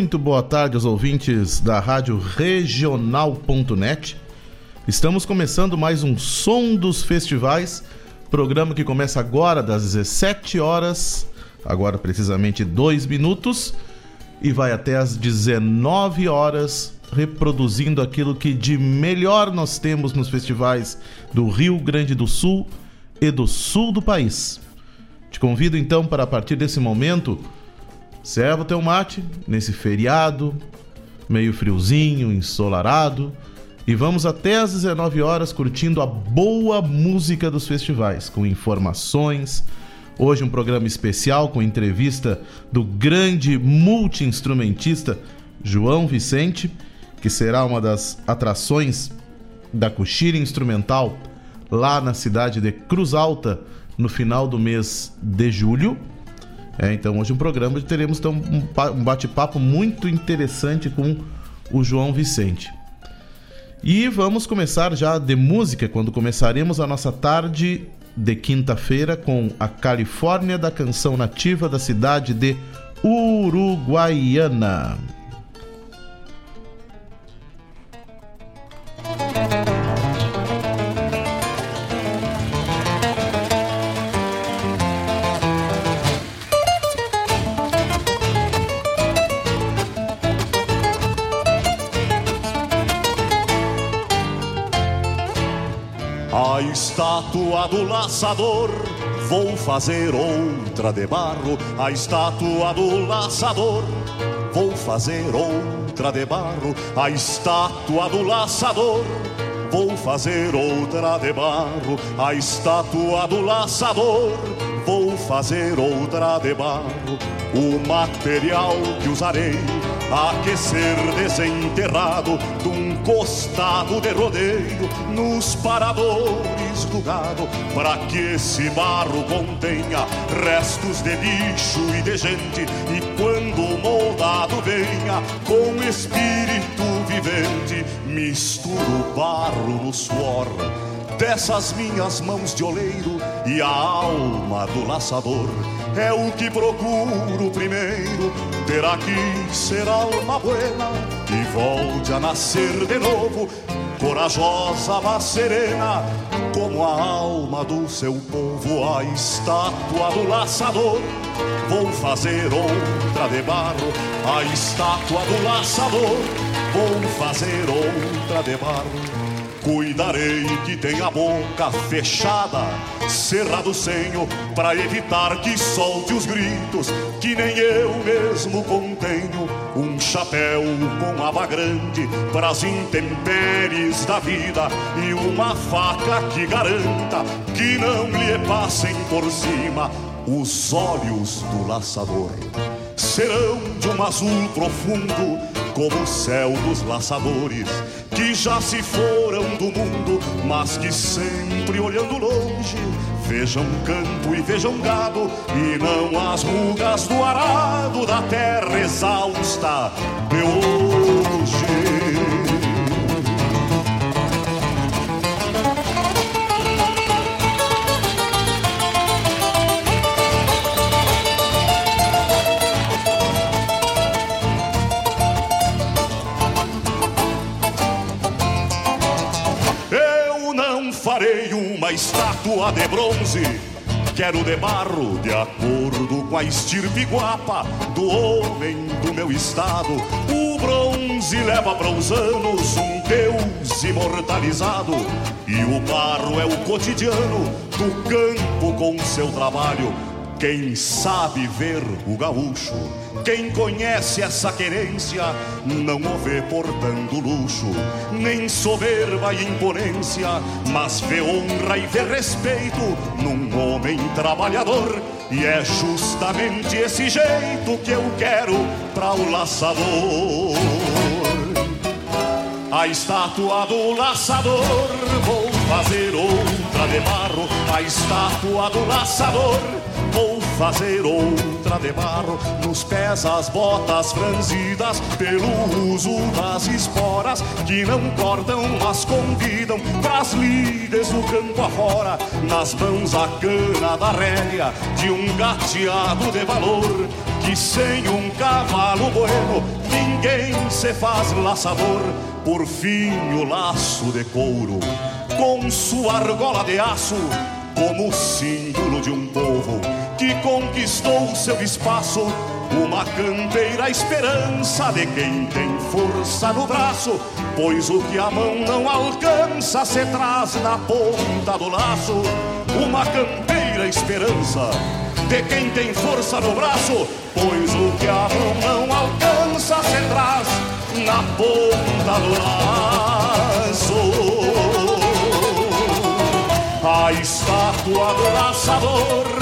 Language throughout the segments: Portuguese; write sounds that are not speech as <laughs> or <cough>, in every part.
Muito boa tarde aos ouvintes da Rádio Regional.net. Estamos começando mais um Som dos Festivais, programa que começa agora das 17 horas, agora precisamente 2 minutos, e vai até às 19 horas, reproduzindo aquilo que de melhor nós temos nos festivais do Rio Grande do Sul e do sul do país. Te convido então para a partir desse momento Serva o teu mate nesse feriado, meio friozinho, ensolarado, e vamos até às 19 horas curtindo a boa música dos festivais, com informações. Hoje um programa especial com entrevista do grande multi-instrumentista João Vicente, que será uma das atrações da Coxilha Instrumental lá na cidade de Cruz Alta no final do mês de julho. É, então hoje um programa teremos então, um bate-papo muito interessante com o João Vicente. E vamos começar já de música, quando começaremos a nossa tarde de quinta-feira com a Califórnia da canção nativa da cidade de Uruguaiana. Estátua do laçador. Vou fazer outra de barro, a estátua do laçador. Vou fazer outra de barro, a estátua do laçador. Vou fazer outra de barro, a estátua do laçador. Vou fazer outra de barro, o material que usarei aquecer desenterrado de um costado de rodeio nos paradores do gado, para que esse barro contenha restos de bicho e de gente, e quando moldado venha com espírito vivente, misturo barro no suor dessas minhas mãos de oleiro e a alma do laçador é o que procuro primeiro. Terá que ser alma buena e volte a nascer de novo, corajosa, mas serena, como a alma do seu povo, a estátua do laçador. Vou fazer outra de barro, a estátua do laçador. Vou fazer outra de barro Cuidarei que tenha a boca fechada, cerrado o senho, para evitar que solte os gritos, que nem eu mesmo contenho. Um chapéu com aba grande para as intempéries da vida e uma faca que garanta que não lhe passem por cima os olhos do laçador. Serão de um azul profundo como o céu dos laçadores que já se foram do mundo, mas que sempre olhando longe vejam campo e vejam gado e não as rugas do arado da terra exausta. De estátua de bronze. Quero de barro, de acordo com a estirpe guapa do homem do meu estado. O bronze leva para os anos um Deus imortalizado. E o barro é o cotidiano do campo com seu trabalho. Quem sabe ver o gaúcho quem conhece essa querência não o vê portando luxo, nem soberba e imponência, mas vê honra e vê respeito num homem trabalhador. E é justamente esse jeito que eu quero para o laçador. A estátua do laçador, vou fazer outra de barro. A estátua do laçador Vou fazer outra de barro. Nos pés as botas franzidas Pelo uso das esporas Que não cortam, mas convidam Pras lides do campo afora. Nas mãos a cana da rédea De um gateado de valor Que sem um cavalo bueno Ninguém se faz laçador Por fim o laço de couro Com sua argola de aço como símbolo de um povo conquistou seu espaço. Uma campeira esperança de quem tem força no braço, pois o que a mão não alcança se traz na ponta do laço. Uma campeira esperança de quem tem força no braço, pois o que a mão não alcança se traz na ponta do laço. A estátua do laçador,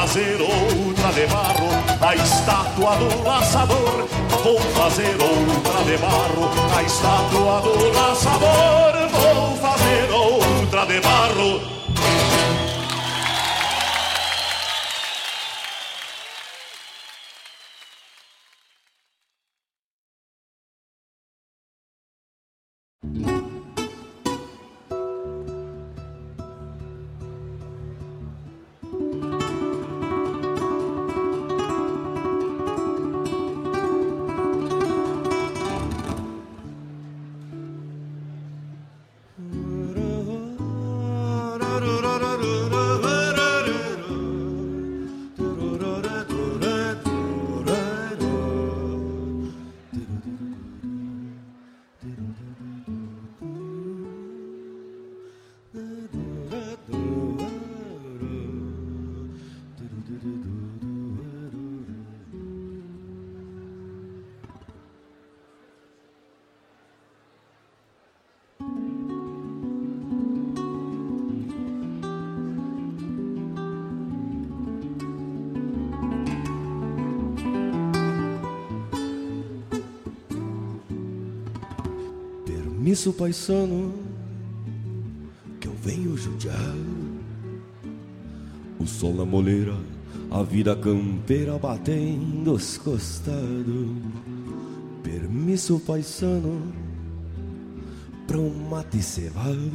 fazer outra de barro. A estátua do laçador, vou fazer outra de barro. A estátua do laçador, vou fazer outra de barro. Permisso, paisano, que eu venho judiar. O sol na moleira, a vida campeira batendo os costados. Permisso, paisano, pra um mate cevado.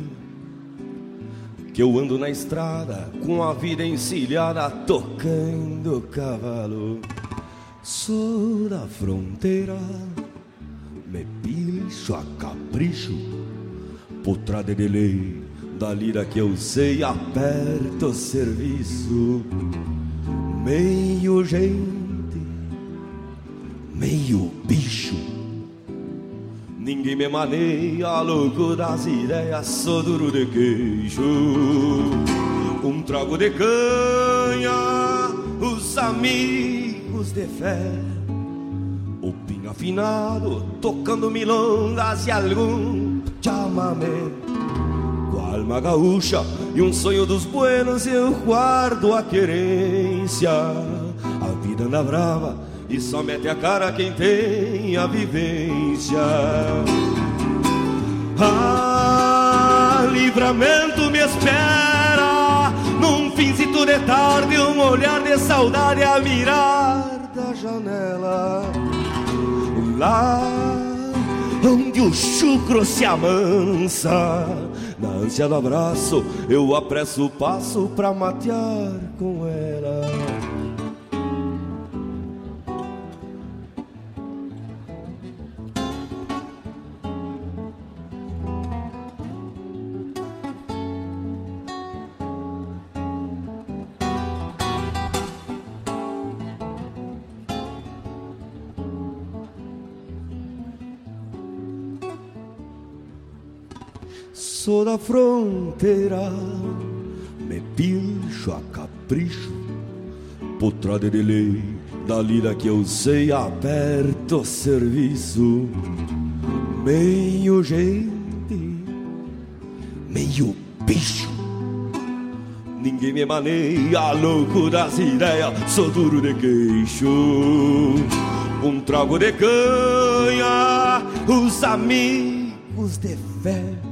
Que eu ando na estrada com a vida encilhada, tocando cavalo. Sou da fronteira capricho, potrada de lei, da lira que eu sei, aperto o serviço. Meio gente, meio bicho. Ninguém me maneia, louco das ideias, sou duro de queixo. Um trago de canha, os amigos de fé afinado, tocando milongas e algum chamamé. Com alma gaúcha e um sonho dos buenos, eu guardo a querência. A vida anda brava e só mete a cara quem tem a vivência. Ah, livramento me espera num finzito de tarde, um olhar de saudade a mirar da janela lá onde o chucro se amansa. Na ânsia do abraço, eu apresso o passo pra matear com ela. Sou da fronteira, me pincho a capricho, putrada de lei, da lida que eu sei, aperto serviço, meio gente, meio bicho. Ninguém me maneia, louco das ideias, sou duro de queixo. Um trago de canha, os amigos de fé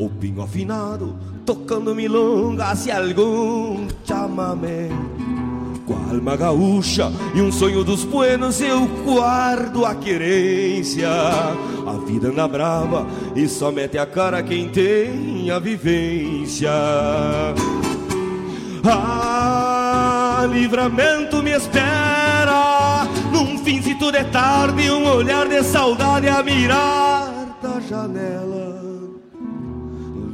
o pingo afinado, tocando milongas e algum chamamé. Com a alma gaúcha e um sonho dos buenos, eu guardo a querência. A vida anda brava e só mete a cara quem tem a vivência. Ah, livramento me espera num finzito de tarde, um olhar de saudade a mirar da janela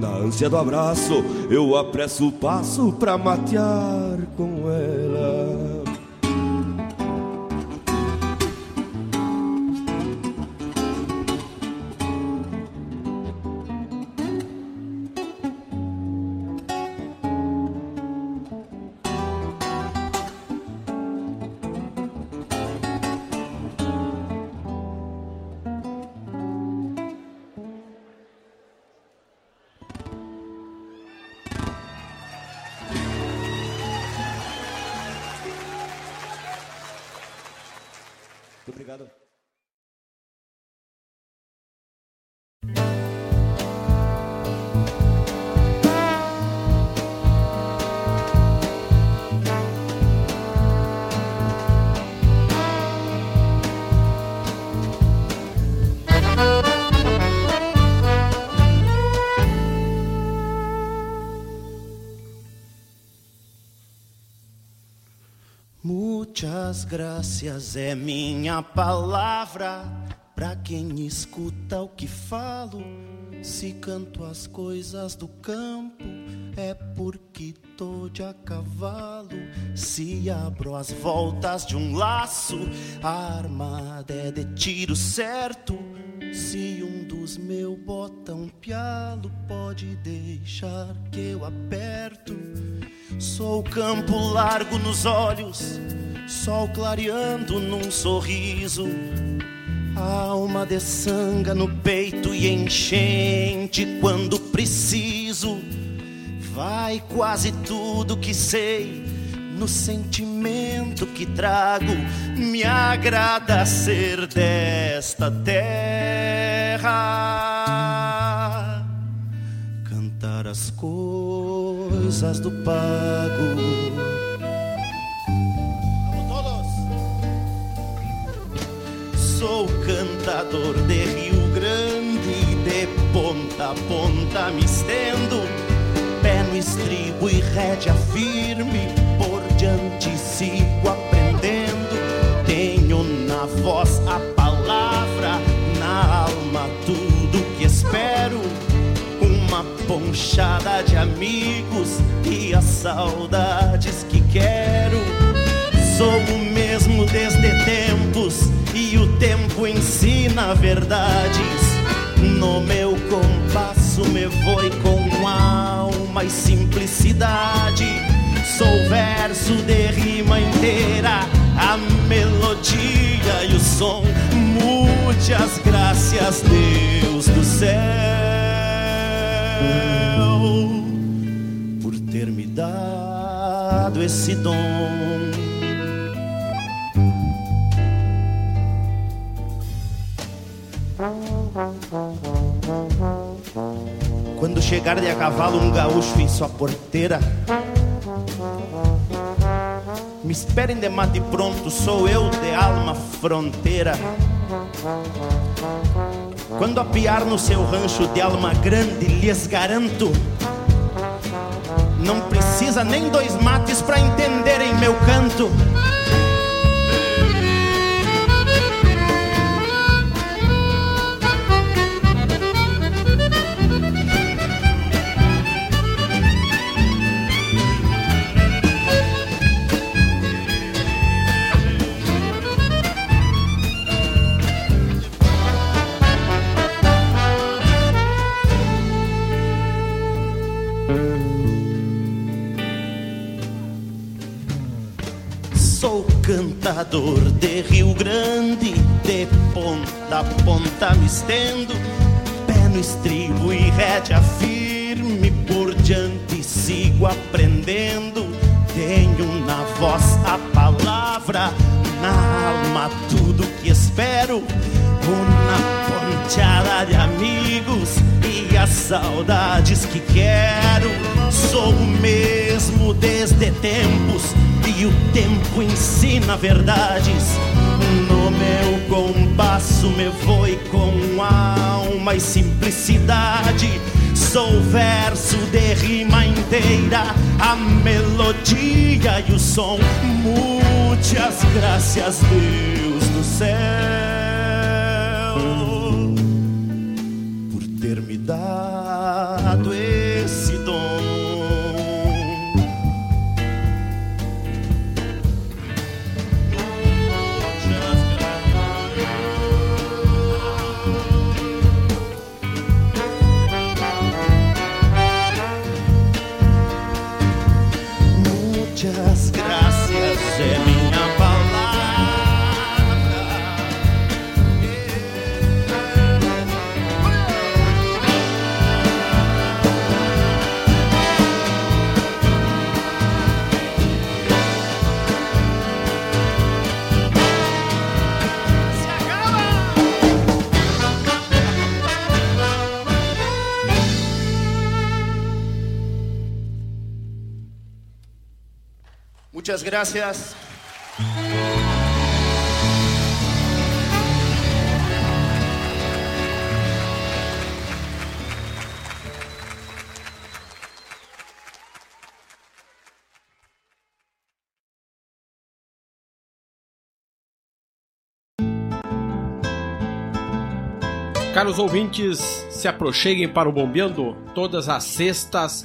na ânsia do abraço, eu apresso o passo pra matear com ela. Muitas graças é minha palavra para quem escuta o que falo. Se canto as coisas do campo, é porque tô de a cavalo. Se abro as voltas de um laço, a armada é de tiro certo. Se um dos meus bota um pialo, pode deixar que eu aperto. Sou campo largo nos olhos, sol clareando num sorriso. Alma de sanga no peito e enchente quando preciso. Vai quase tudo que sei no sentimento que trago. Me agrada ser desta terra, cantar as coisas do pago. Sou cantador de Rio Grande, de ponta a ponta me estendo, pé no estribo e rédea firme diante sigo aprendendo. Tenho na voz a palavra, na alma tudo que espero. Uma ponchada de amigos e as saudades que quero. Sou o mesmo desde tempos e o tempo ensina verdades. No meu compasso me voe com alma e simplicidade Sou verso de rima inteira, a melodia e o som. Muitas graças, Deus do céu, por ter me dado esse dom. Quando chegar de a cavalo um gaúcho em sua porteira, me esperem de mate pronto, sou eu de alma fronteira. Quando apiar no seu rancho de alma grande, lhes garanto Não precisa nem dois mates para entenderem meu canto. Cantador de Rio Grande, de ponta a ponta me estendo, pé no estribo e rédea firme por diante sigo aprendendo. Tenho na voz a palavra, na alma tudo que espero, uma ponteada de amigos e as saudades que quero. Sou o mesmo desde tempos e o tempo ensina verdades. No meu compasso me voe com alma e simplicidade. Sou verso de rima inteira, a melodia e o som. Muitas graças, Deus do céu, Muchas gracias. Caros ouvintes, se aproxeguem para o Bombeando todas as sextas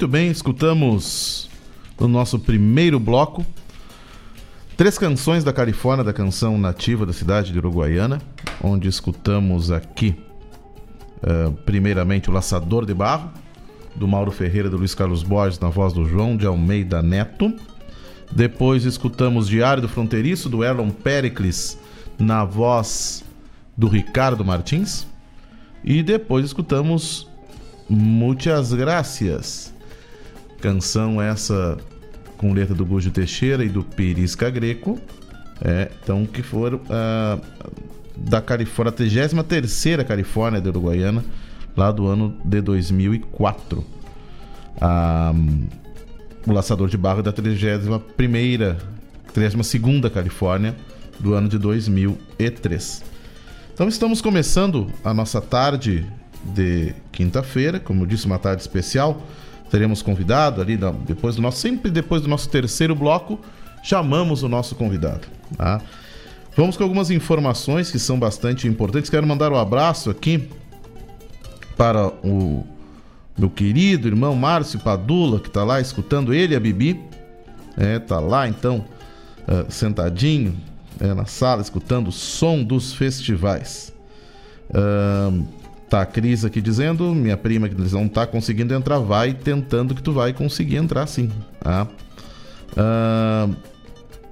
Muito bem, escutamos no nosso primeiro bloco três canções da Califórnia, da canção nativa da cidade de Uruguaiana, onde escutamos aqui, uh, primeiramente, o Laçador de Barro, do Mauro Ferreira, do Luiz Carlos Borges, na voz do João de Almeida Neto. Depois escutamos Diário do Fronteiriço, do Erlon Pericles, na voz do Ricardo Martins. E depois escutamos Muitas Gracias, Canção essa com letra do Gujo Teixeira e do Pirisca Greco. É, então, que foram uh, da Califórnia, a 33 Califórnia da Uruguaiana, lá do ano de 2004. Ah, o Laçador de Barro da 31 32 Califórnia do ano de 2003. Então estamos começando a nossa tarde de quinta-feira, como eu disse, uma tarde especial teremos convidado ali depois do nosso sempre depois do nosso terceiro bloco chamamos o nosso convidado. Tá? Vamos com algumas informações que são bastante importantes. Quero mandar um abraço aqui para o meu querido irmão Márcio Padula, que está lá escutando ele a Bibi. É, tá lá então, uh, sentadinho é, na sala, escutando o som dos festivais. Uh, tá a Cris aqui dizendo, minha prima que não tá conseguindo entrar, vai tentando que tu vai conseguir entrar sim. Tá? Uh,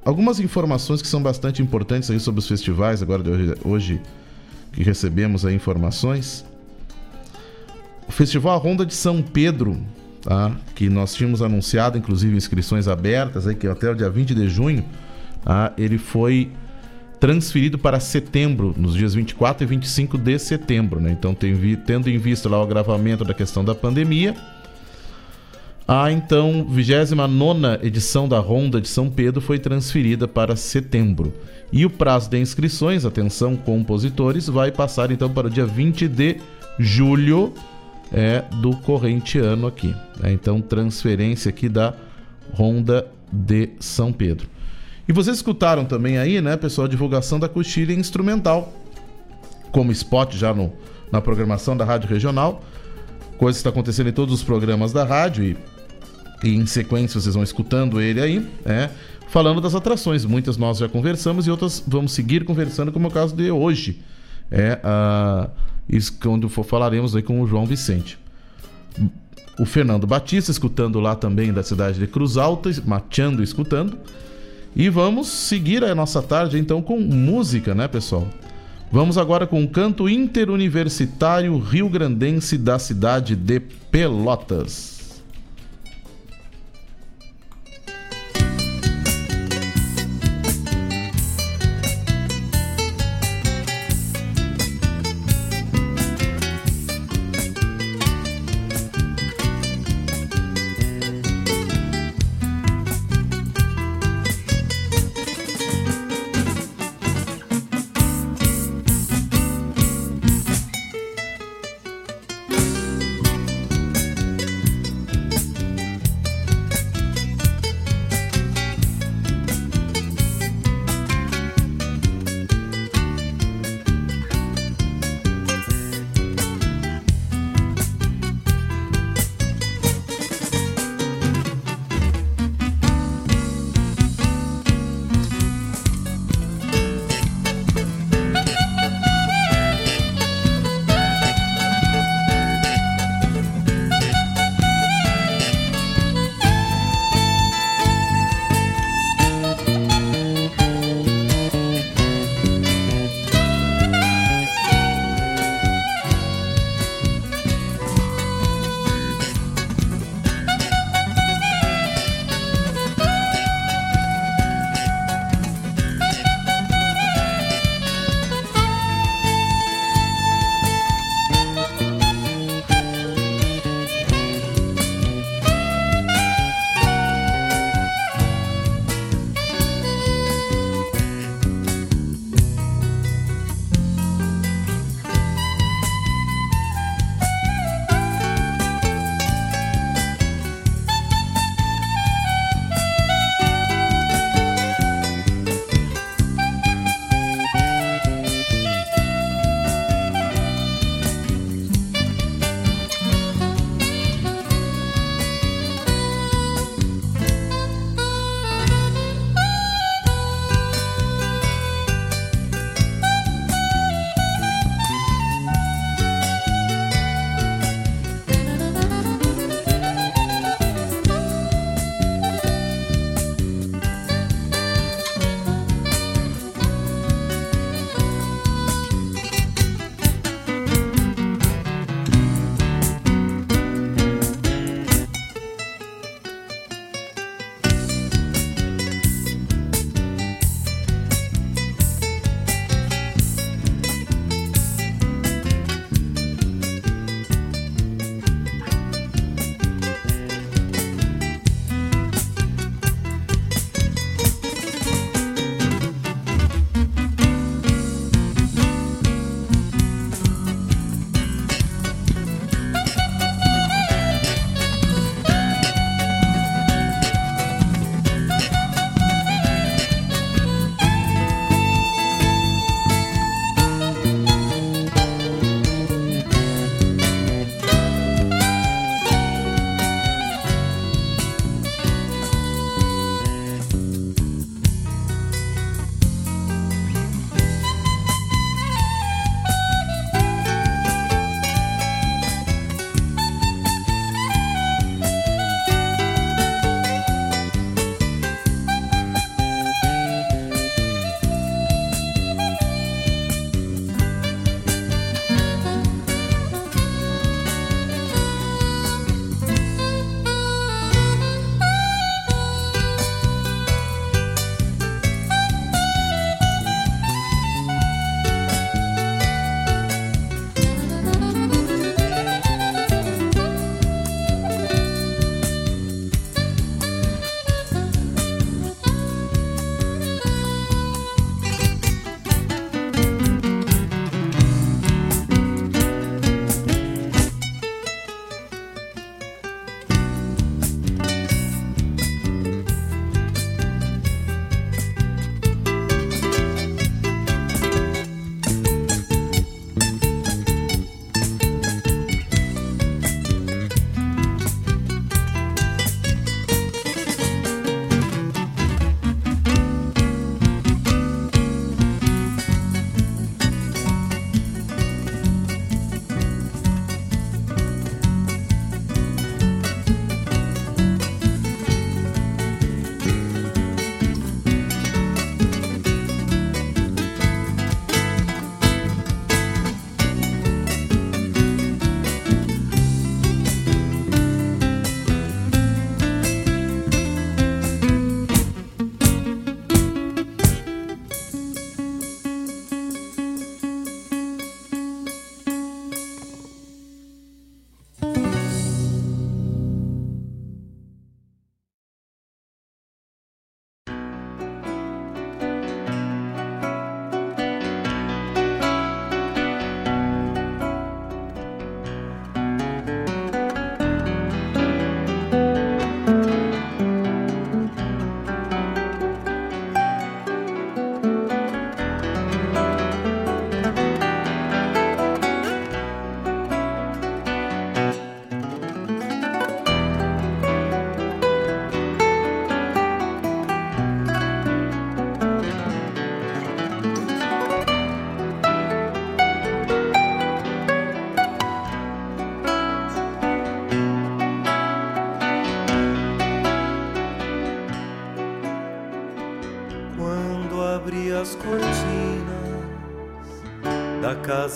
algumas informações que são bastante importantes aí sobre os festivais, agora de hoje, hoje que recebemos aí informações. O Festival Ronda de São Pedro, tá? que nós tínhamos anunciado, inclusive, inscrições abertas, aí, que até o dia 20 de junho, tá? ele foi transferido para setembro, nos dias 24 e 25 de setembro. Né? Então, tendo em vista lá o agravamento da questão da pandemia, a então 29 edição da Ronda de São Pedro foi transferida para setembro. E o prazo de inscrições, atenção compositores, vai passar então para o dia 20 de julho é, do corrente ano aqui. É, então, transferência aqui da Ronda de São Pedro. E vocês escutaram também aí, né, pessoal, a divulgação da coxilha instrumental, como spot já no, na programação da Rádio Regional. Coisa que está acontecendo em todos os programas da rádio e e em sequência vocês vão escutando ele aí, né? Falando das atrações. Muitas nós já conversamos e outras vamos seguir conversando, como é o caso de hoje. É a. Isso quando for falaremos aí com o João Vicente. O Fernando Batista, escutando lá também da cidade de Cruz Alta, mateando e escutando. E vamos seguir a nossa tarde então com música, né, pessoal? Vamos agora com o canto interuniversitário rio-grandense da cidade de Pelotas.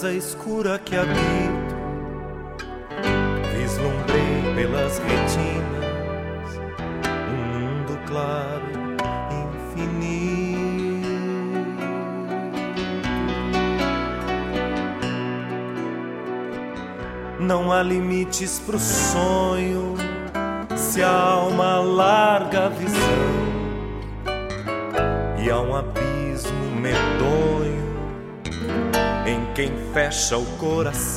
Casa escura que habito, vislumbrei pelas retinas um mundo claro, infinito. Não há limites pro sonho quem fecha o coração.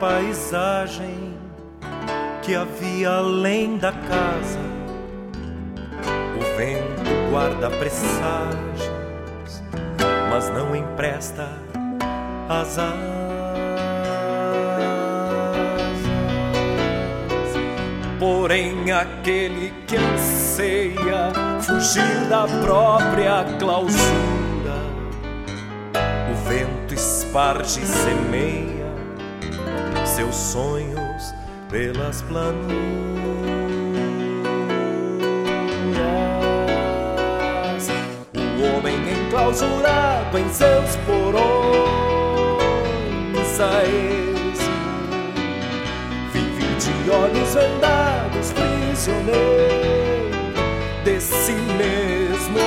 Paisagem que havia além da casa. O vento guarda presságios, mas não empresta as asas. Porém, aquele que anseia fugir da própria clausura o vento esparge semeia seus sonhos pelas planuras. O homem enclausurado em seus porões a vive de olhos vendados, prisioneiro de si mesmo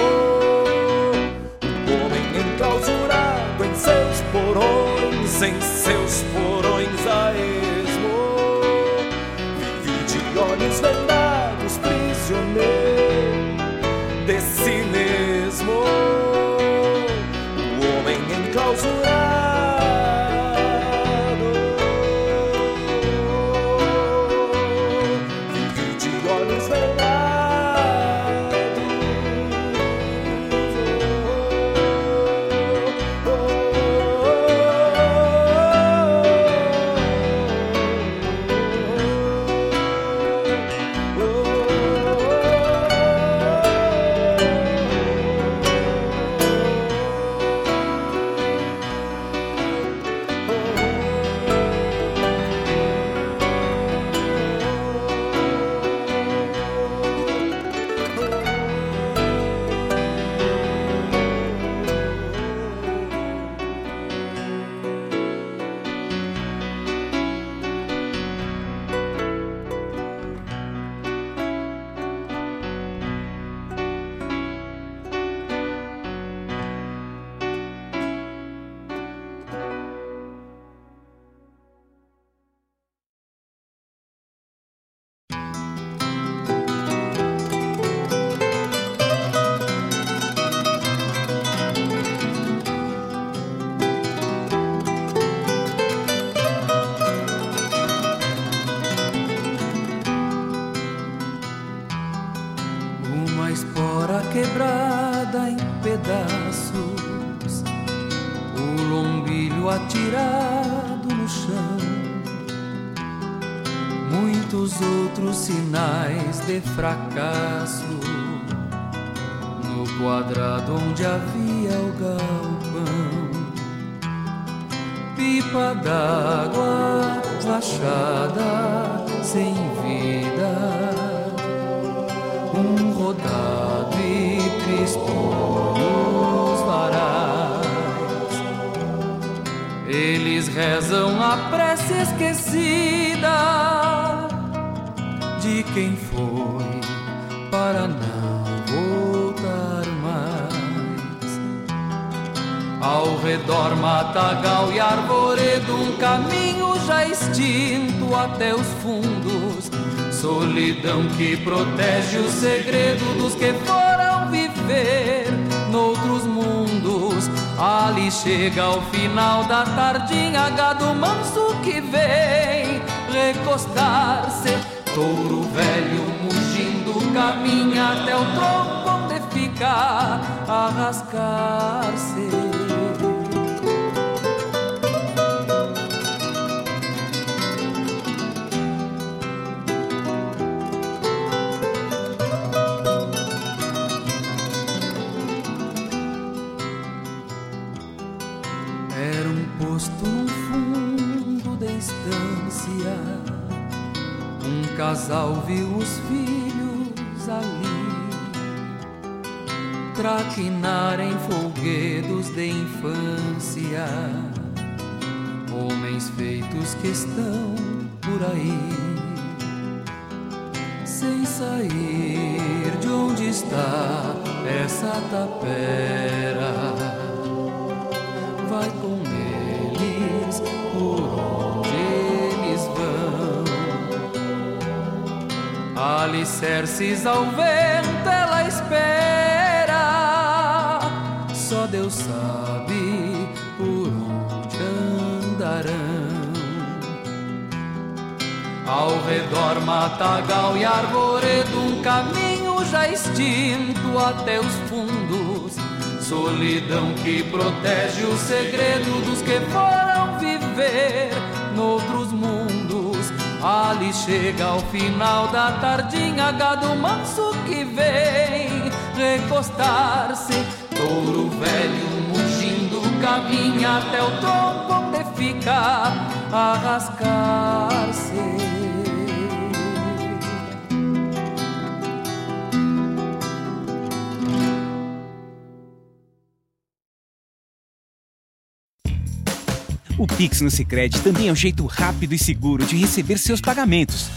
homem enclausurado em seus porões, em seus porões que protege o segredo dos que foram viver noutros mundos. Ali chega ao final da tardinha, gado manso que vem recostar-se. Touro velho mugindo caminha até o tronco onde fica a rascar-se. Estância. Um casal viu os filhos ali traquinarem folguedos de infância. Homens feitos que estão por aí, sem sair de onde está essa tapera Alicerces ao vento ela espera, só Deus sabe por onde andarão. Ao redor, matagal e arvoredo, um caminho já extinto até os fundos. Solidão que protege o segredo dos que foram viver noutros mundos. Ali chega ao final da tardinha, gado manso que vem recostar-se. Touro velho mugindo caminha até o tronco onde fica a rascar-se. Pix no Sicredi também é um jeito rápido e seguro de receber seus pagamentos.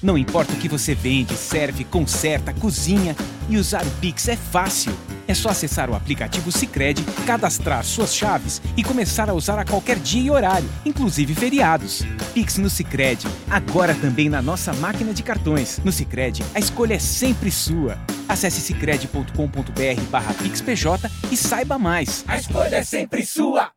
Não importa o que você vende, serve, conserta, cozinha e usar o Pix é fácil. É só acessar o aplicativo Sicredi, cadastrar suas chaves e começar a usar a qualquer dia e horário, inclusive feriados. Pix no Sicredi, agora também na nossa máquina de cartões. No Sicredi, a escolha é sempre sua. Acesse sicredi.com.br/pixpj e saiba mais. A escolha é sempre sua.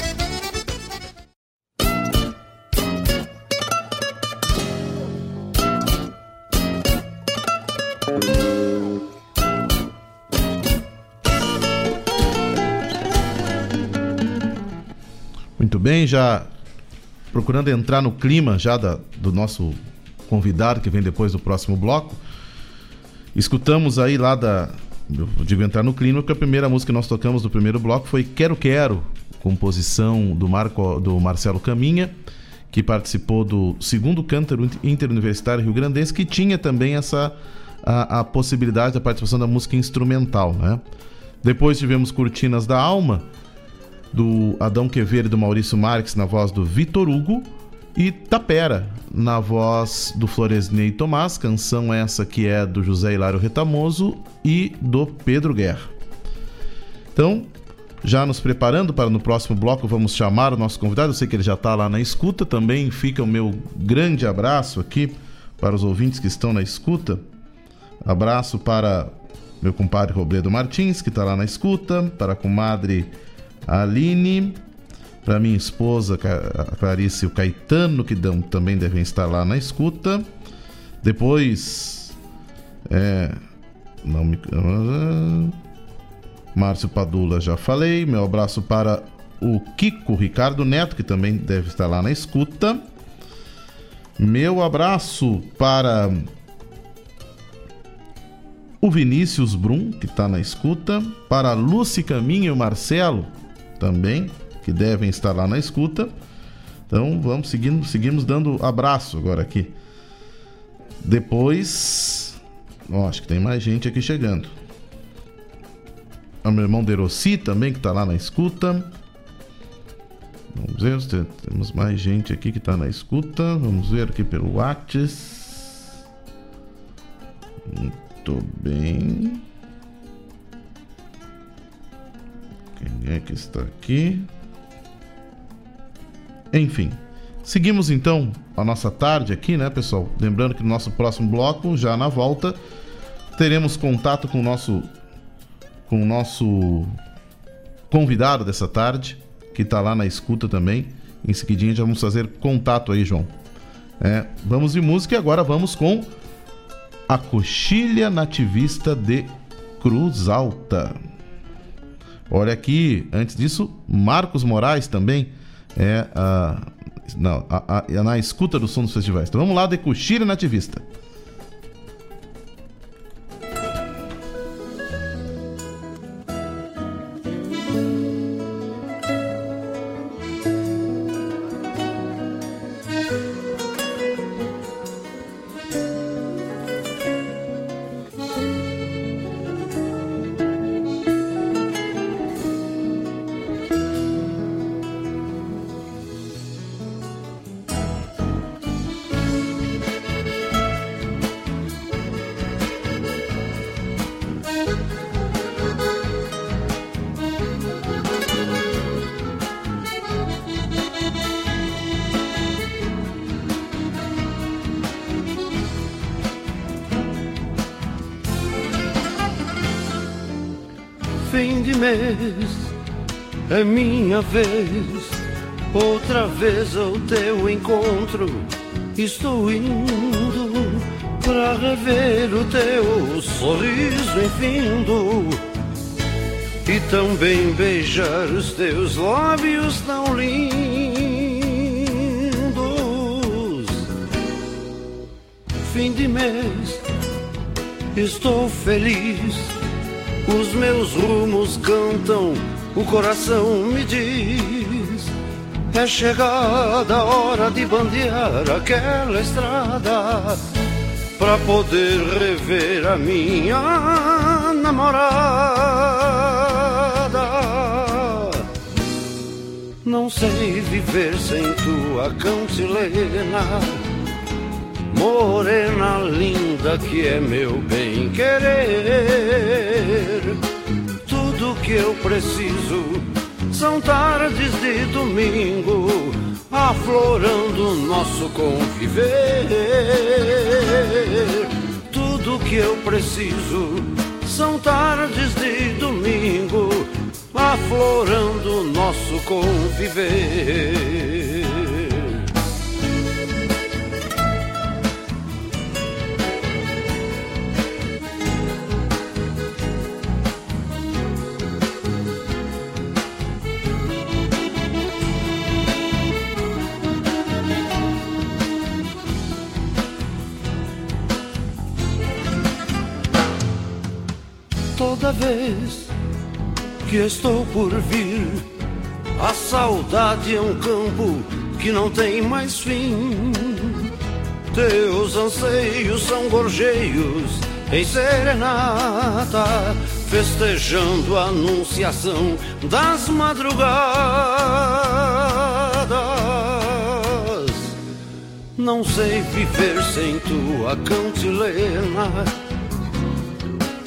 Bem, já procurando entrar no clima já da, do nosso convidado que vem depois do próximo bloco. Escutamos aí lá da. Eu digo entrar no clima, porque a primeira música que nós tocamos do primeiro bloco foi Quero Quero, composição do, Marco, do Marcelo Caminha, que participou do segundo Cântaro Interuniversitário Rio Grandense, que tinha também essa a, a possibilidade da participação da música instrumental, né? Depois tivemos Cortinas da Alma, do Adão Quevedo e do Maurício Marques, na voz do Vitor Hugo. E Tapera, na voz do Floresnei Tomás, canção essa que é do José Hilário Retamoso e do Pedro Guerra. Então, já nos preparando para no próximo bloco, vamos chamar o nosso convidado. Eu sei que ele já está lá na escuta. Também fica o meu grande abraço aqui para os ouvintes que estão na escuta. Abraço para meu compadre Robledo Martins, que está lá na escuta, para a comadre Aline, para minha esposa Clarice e o Caetano, que dão, também devem estar lá na escuta. Depois, é, não me. Márcio Padula, já falei. Meu abraço para o Kiko Ricardo Neto, que também deve estar lá na escuta. Meu abraço para o Vinícius Brum, que está na escuta. Para Lucy Caminho e o Marcelo, também, que devem estar lá na escuta. Então vamos seguindo, seguimos dando abraço agora aqui. Depois, ó, acho que tem mais gente aqui chegando ao meu irmão Derossi também, que está lá na escuta. Vamos ver, temos mais gente aqui que está na escuta. Vamos ver aqui pelo Whats. Muito bem. Quem é que está aqui? Enfim, seguimos então a nossa tarde aqui, né, pessoal? Lembrando que no nosso próximo bloco, já na volta, teremos contato com o nosso com o nosso convidado dessa tarde, que está lá na escuta também. Em seguidinha já vamos fazer contato aí, João. É, vamos de música e agora vamos com a Coxilha Nativista de Cruz Alta. Olha aqui, antes disso, Marcos Moraes também é a, não, a, a, na escuta do som dos festivais. Então vamos lá de Coxilha Nativista. É minha vez, outra vez ao teu encontro. Estou indo para rever o teu sorriso infindo e também beijar os teus lábios tão lindos. Fim de mês, estou feliz, os meus rumos cantam o coração me diz: é chegada a hora de bandear aquela estrada para poder rever a minha namorada. Não sei viver sem tua cantilena, morena linda que é meu bem querer que eu preciso são tardes de domingo, aflorando nosso conviver. Tudo que eu preciso são tardes de domingo, aflorando nosso conviver. Que estou por vir. A saudade é um campo que não tem mais fim. Teus anseios são gorjeios em serenata, festejando a anunciação das madrugadas. Não sei viver sem tua cantilena,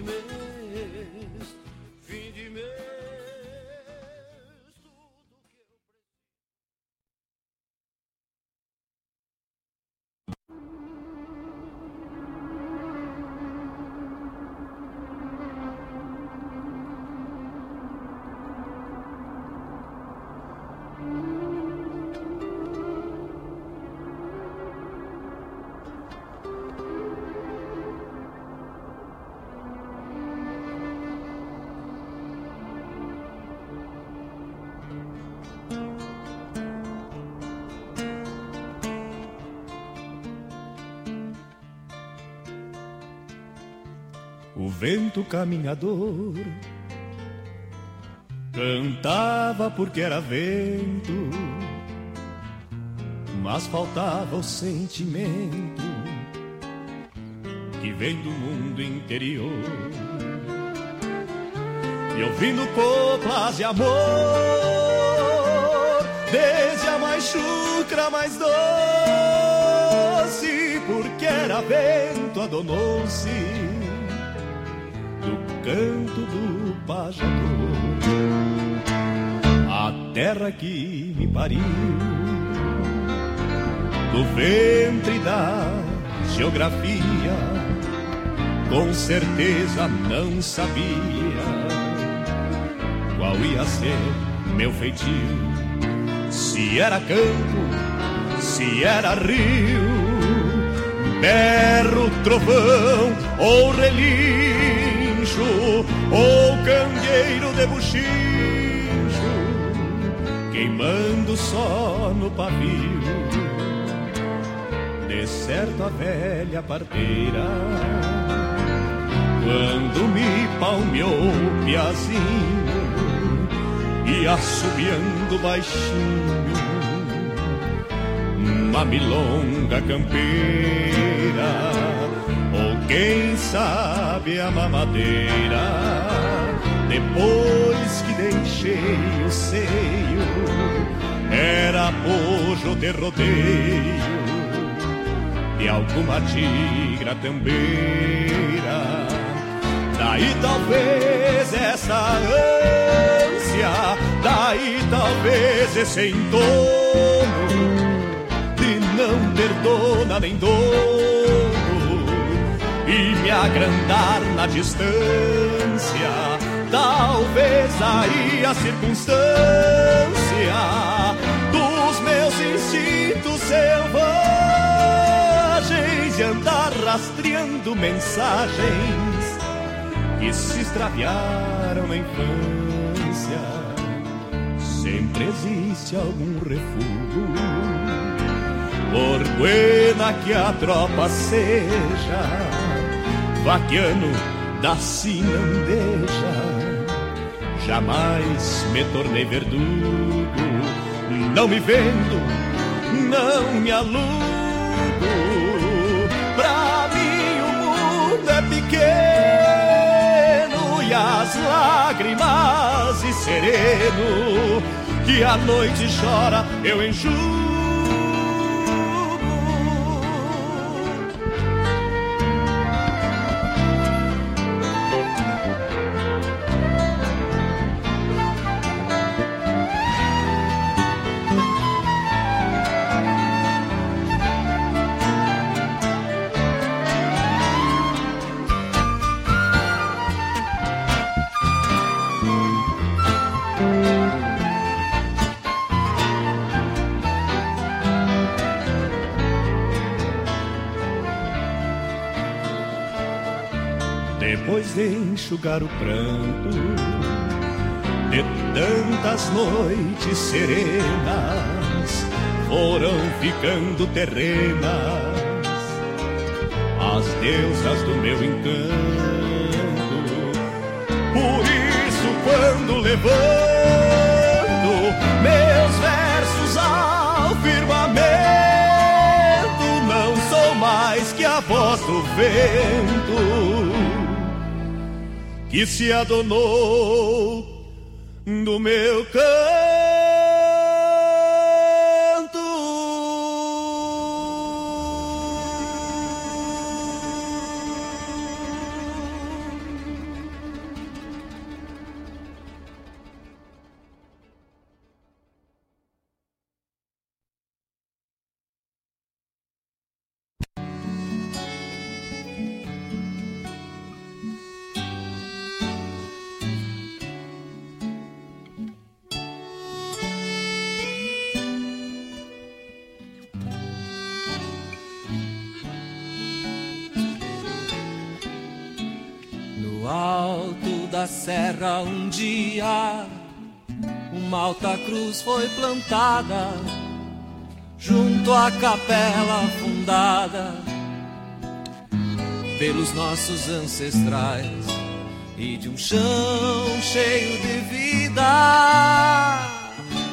De mês, fim de mês. Vento caminhador cantava porque era vento, mas faltava o sentimento que vem do mundo interior. E ouvindo coplas de amor, desde a mais chucra, mais doce, porque era vento, adonou-se do canto do pajador. A terra que me pariu, do ventre da geografia, com certeza não sabia qual ia ser meu feitio. Se era campo, se era rio, berro, trovão ou relincho, ou cangueiro de buchincho, queimando só no pavio. De certo a velha parteira, quando me palmeou piazinho, e assobiando baixinho uma milonga campeira quem sabe a mamadeira. Depois que deixei o seio era bojo de rodeio. De alguma tigra tambeira. Daí talvez essa ânsia daí talvez esse entorno. Não ter dona nem e me agrandar na distância. Talvez aí a circunstância dos meus instintos selvagens e andar rastreando mensagens que se extraviaram na infância. Sempre existe algum refúgio por buena que a tropa seja, vaquiano da cinandeja, jamais me tornei verdugo, não me vendo, não me alugo. Pra mim o mundo é pequeno e as lágrimas e sereno que a noite chora eu enjoo. De enxugar o pranto de tantas noites serenas, foram ficando terrenas as deusas do meu encanto. Por isso, quando levanto meus versos ao firmamento, não sou mais que a voz do vento que se adonou do meu canto. Cruz foi plantada junto à capela fundada pelos nossos ancestrais e de um chão cheio de vida.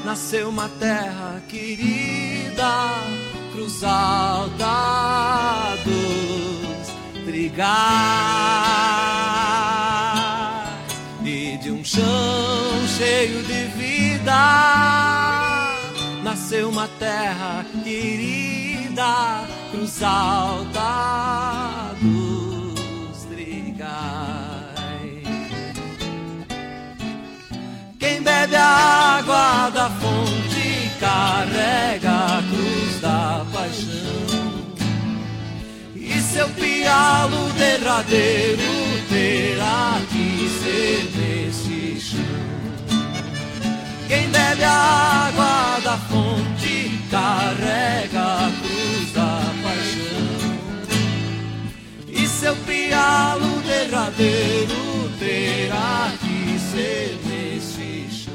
Nasceu uma terra querida cruz alta dos trigais e de um chão cheio de nasceu uma terra querida cruz alta dos trigais quem bebe a água da fonte carrega a cruz da paixão. E seu pialo derradeiro Quem bebe a água da fonte carrega a cruz da paixão e seu pialo derradeiro terá que ser nesse chão.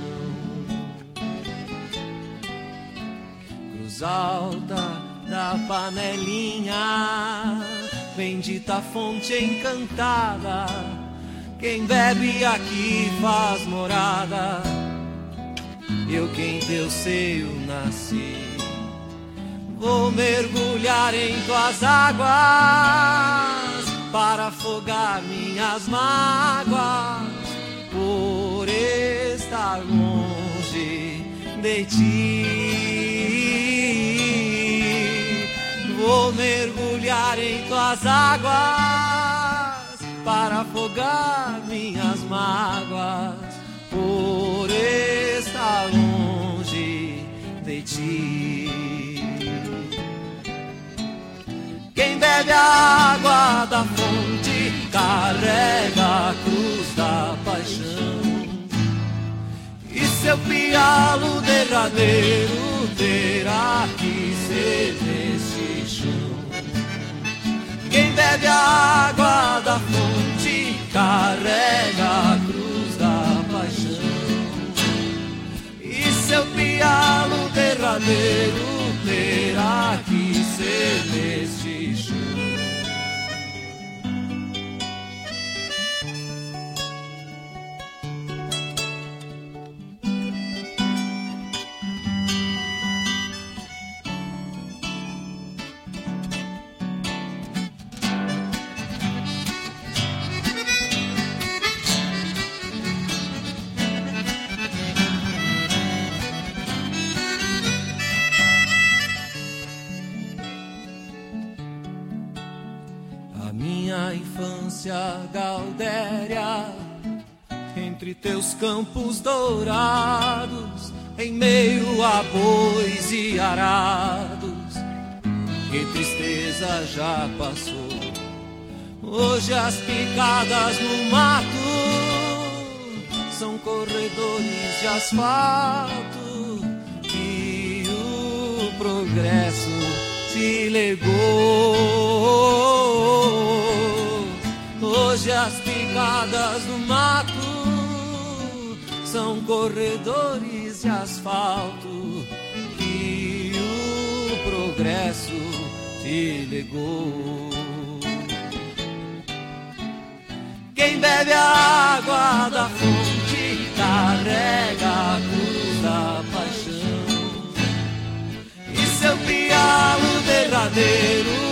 Cruz alta da panelinha, bendita fonte encantada. Quem bebe aqui faz morada. Eu que em teu seio nasci, vou mergulhar em tuas águas para afogar minhas mágoas. Por estar longe de ti. Vou mergulhar em tuas águas para afogar minhas mágoas longe de ti. Quem bebe a água da fonte carrega a cruz da paixão e seu pialo derradeiro terá que ser nesse chão. Quem bebe a água da fonte carrega a cruz pialo derradeiro terá que ser nesse minha infância gaudéria entre teus campos dourados, em meio a bois e arados, que tristeza já passou. Hoje as picadas no mato são corredores de asfalto e o progresso se legou. Hoje as picadas do mato são corredores de asfalto que o progresso te legou. Quem bebe a água da fonte carrega a cruz da paixão. E seu pialo derradeiro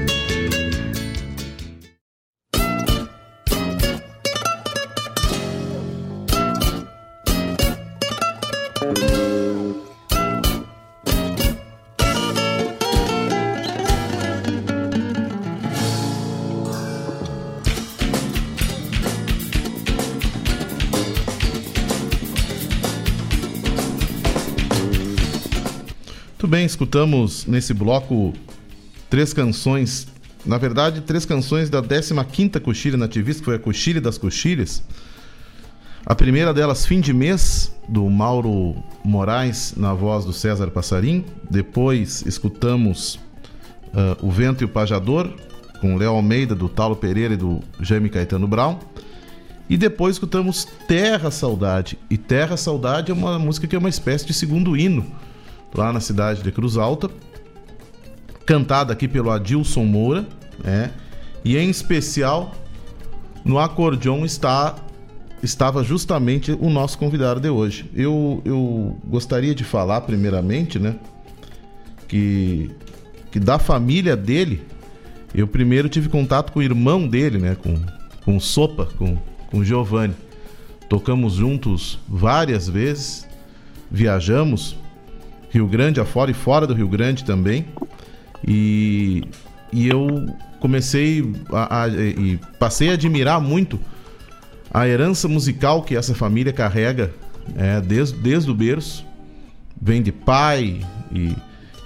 Escutamos nesse bloco três canções, na verdade, três canções da 15ª Coxilha Nativista, que foi a Coxilha das Coxilhas. A primeira delas, Fim de Mês, do Mauro Moraes, na voz do César Passarim. Depois escutamos ah, O Vento e o Pajador, com Léo Almeida, do Taulo Pereira e do Jaime Caetano Brown. E depois escutamos Terra Saudade. E Terra Saudade é uma música que é uma espécie de segundo hino lá na cidade de Cruz Alta, cantada aqui pelo Adilson Moura, né? E em especial no acordeon está estava justamente o nosso convidado de hoje. Eu, eu gostaria de falar primeiramente, né, que que da família dele, eu primeiro tive contato com o irmão dele, né, com com Sopa, com com Giovanni. Tocamos juntos várias vezes, viajamos Rio Grande afora e fora do Rio Grande também. E, e eu comecei a, a- e passei a admirar muito a herança musical que essa família carrega é, desde, desde o berço. Vem de pai e,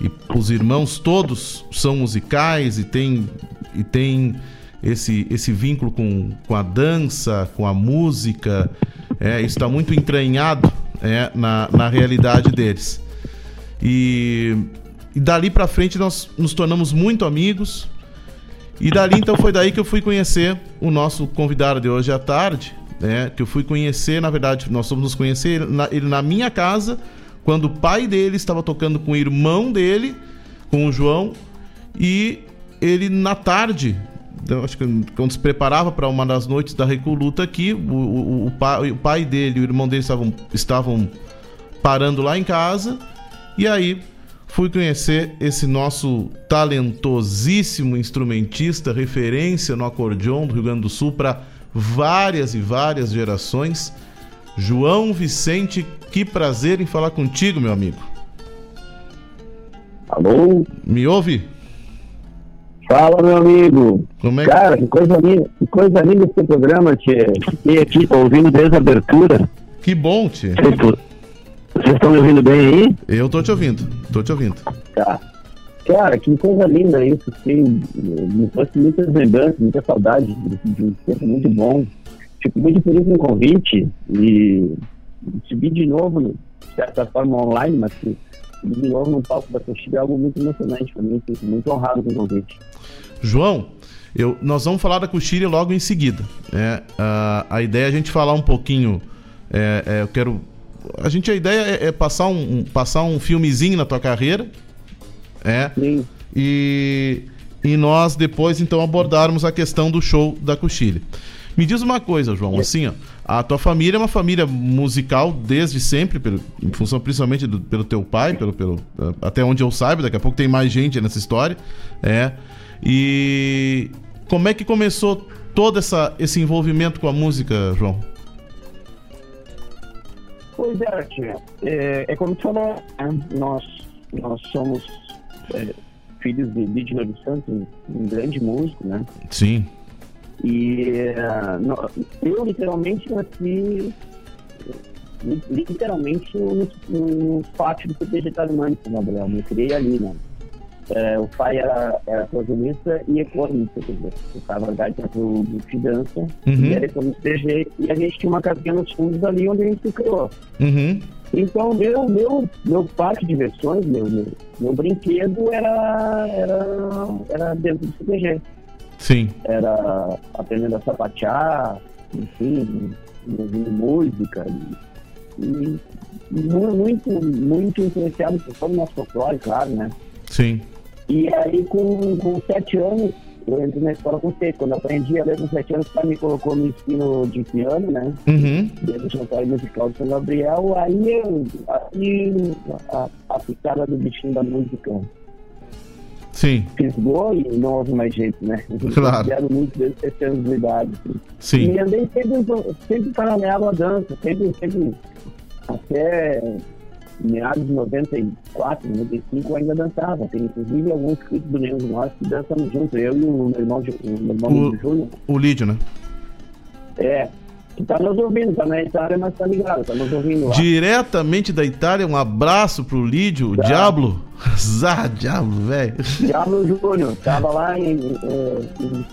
e os irmãos todos são musicais e tem, e tem esse, esse vínculo com, com a dança, com a música. É, isso está muito entranhado é, na, na realidade deles. E, e dali pra frente nós nos tornamos muito amigos. E dali então foi daí que eu fui conhecer o nosso convidado de hoje à tarde, né? Que eu fui conhecer, na verdade, nós fomos nos conhecer ele na, ele na minha casa, quando o pai dele estava tocando com o irmão dele, com o João, e ele na tarde, eu acho que quando se preparava para uma das noites da Recoluta aqui, o, o, o, pai, o pai dele e o irmão dele estavam, estavam parando lá em casa, e aí fui conhecer esse nosso talentosíssimo instrumentista, referência no acordeon do Rio Grande do Sul para várias e várias gerações. João Vicente, que prazer em falar contigo, meu amigo. Alô? Me ouve? Fala, meu amigo. Como é Cara, que coisa linda, que coisa linda esse programa, Tchê. Fiquei aqui, ouvindo desde a abertura. Que bom, Tchê. Vocês estão me ouvindo bem aí? Eu tô te ouvindo, tô te ouvindo. Tá. Cara, que coisa linda isso. Fiquei, me trouxe muitas lembranças, muita saudade de, um tempo muito bom. Fico muito feliz no convite e subir de novo, de certa forma online, mas que subir de novo no palco da Coxilha é algo muito emocionante para mim. Fico muito honrado com o convite. João, eu, nós vamos falar da Coxilha logo em seguida. né? a, a ideia é a gente falar um pouquinho. é, é, eu quero. A gente a ideia é, é passar um, um- passar um filmezinho na tua carreira. É. E, e nós depois então abordarmos a questão do show da Coxilha. Me diz uma coisa, João, assim, ó, a tua família é uma família musical desde sempre, pelo, em função principalmente do, pelo teu pai, pelo, pelo, até onde eu saiba, daqui a pouco tem mais gente nessa história, é. E como é que começou todo essa, esse envolvimento com a música, João? Pois é, tia. É, é como tu falou, né? nós, nós somos é, filhos de Lídio dos Santos, um, grande músico, né? Sim. E uh, no, eu literalmente nasci literalmente no, no pátio do CPG Talimânico, né, Gabriel? Me criei ali, né? É, o pai era, era e economista, quer dizer, tocava gaita pro de dança uhum. e era economista e a gente tinha uma casinha nos fundos ali onde a gente se criou. Uhum. Então, meu, meu, meu parque de diversões, meu, meu, meu brinquedo era, era, era dentro do CPG. Sim. Era aprendendo a sapatear, enfim, ouvindo música. E, e muito, muito influenciado por todo o nosso folclore, claro, né? Sim. E aí, com, com sete anos, eu entrei na escola com seis. Quando eu aprendi a ler com sete anos, o pai me colocou no ensino de piano, né? Uhum. Dentro do jantar musical de São Gabriel. Aí, eu, aí a, a picada do bichinho da música Sim. Fisgou e não houve mais jeito, né? <laughs> Claro. Fizeram muito desde sete anos de idade. Sim. E andei sempre, sempre paralelo à dança, sempre, sempre até meados de 94, 95 eu ainda dançava. Tem inclusive alguns clipes do Neus nós que dançamos juntos, eu e o meu irmão, o meu irmão o, Júnior. O Lídio, né? É, que tá nos ouvindo, tá na Itália, mas tá ligado, tá nos ouvindo lá. Diretamente da Itália, um abraço pro Lídio, o Diablo. <laughs> Zá, Diablo, velho. Diablo Júnior, tava lá em, em, em,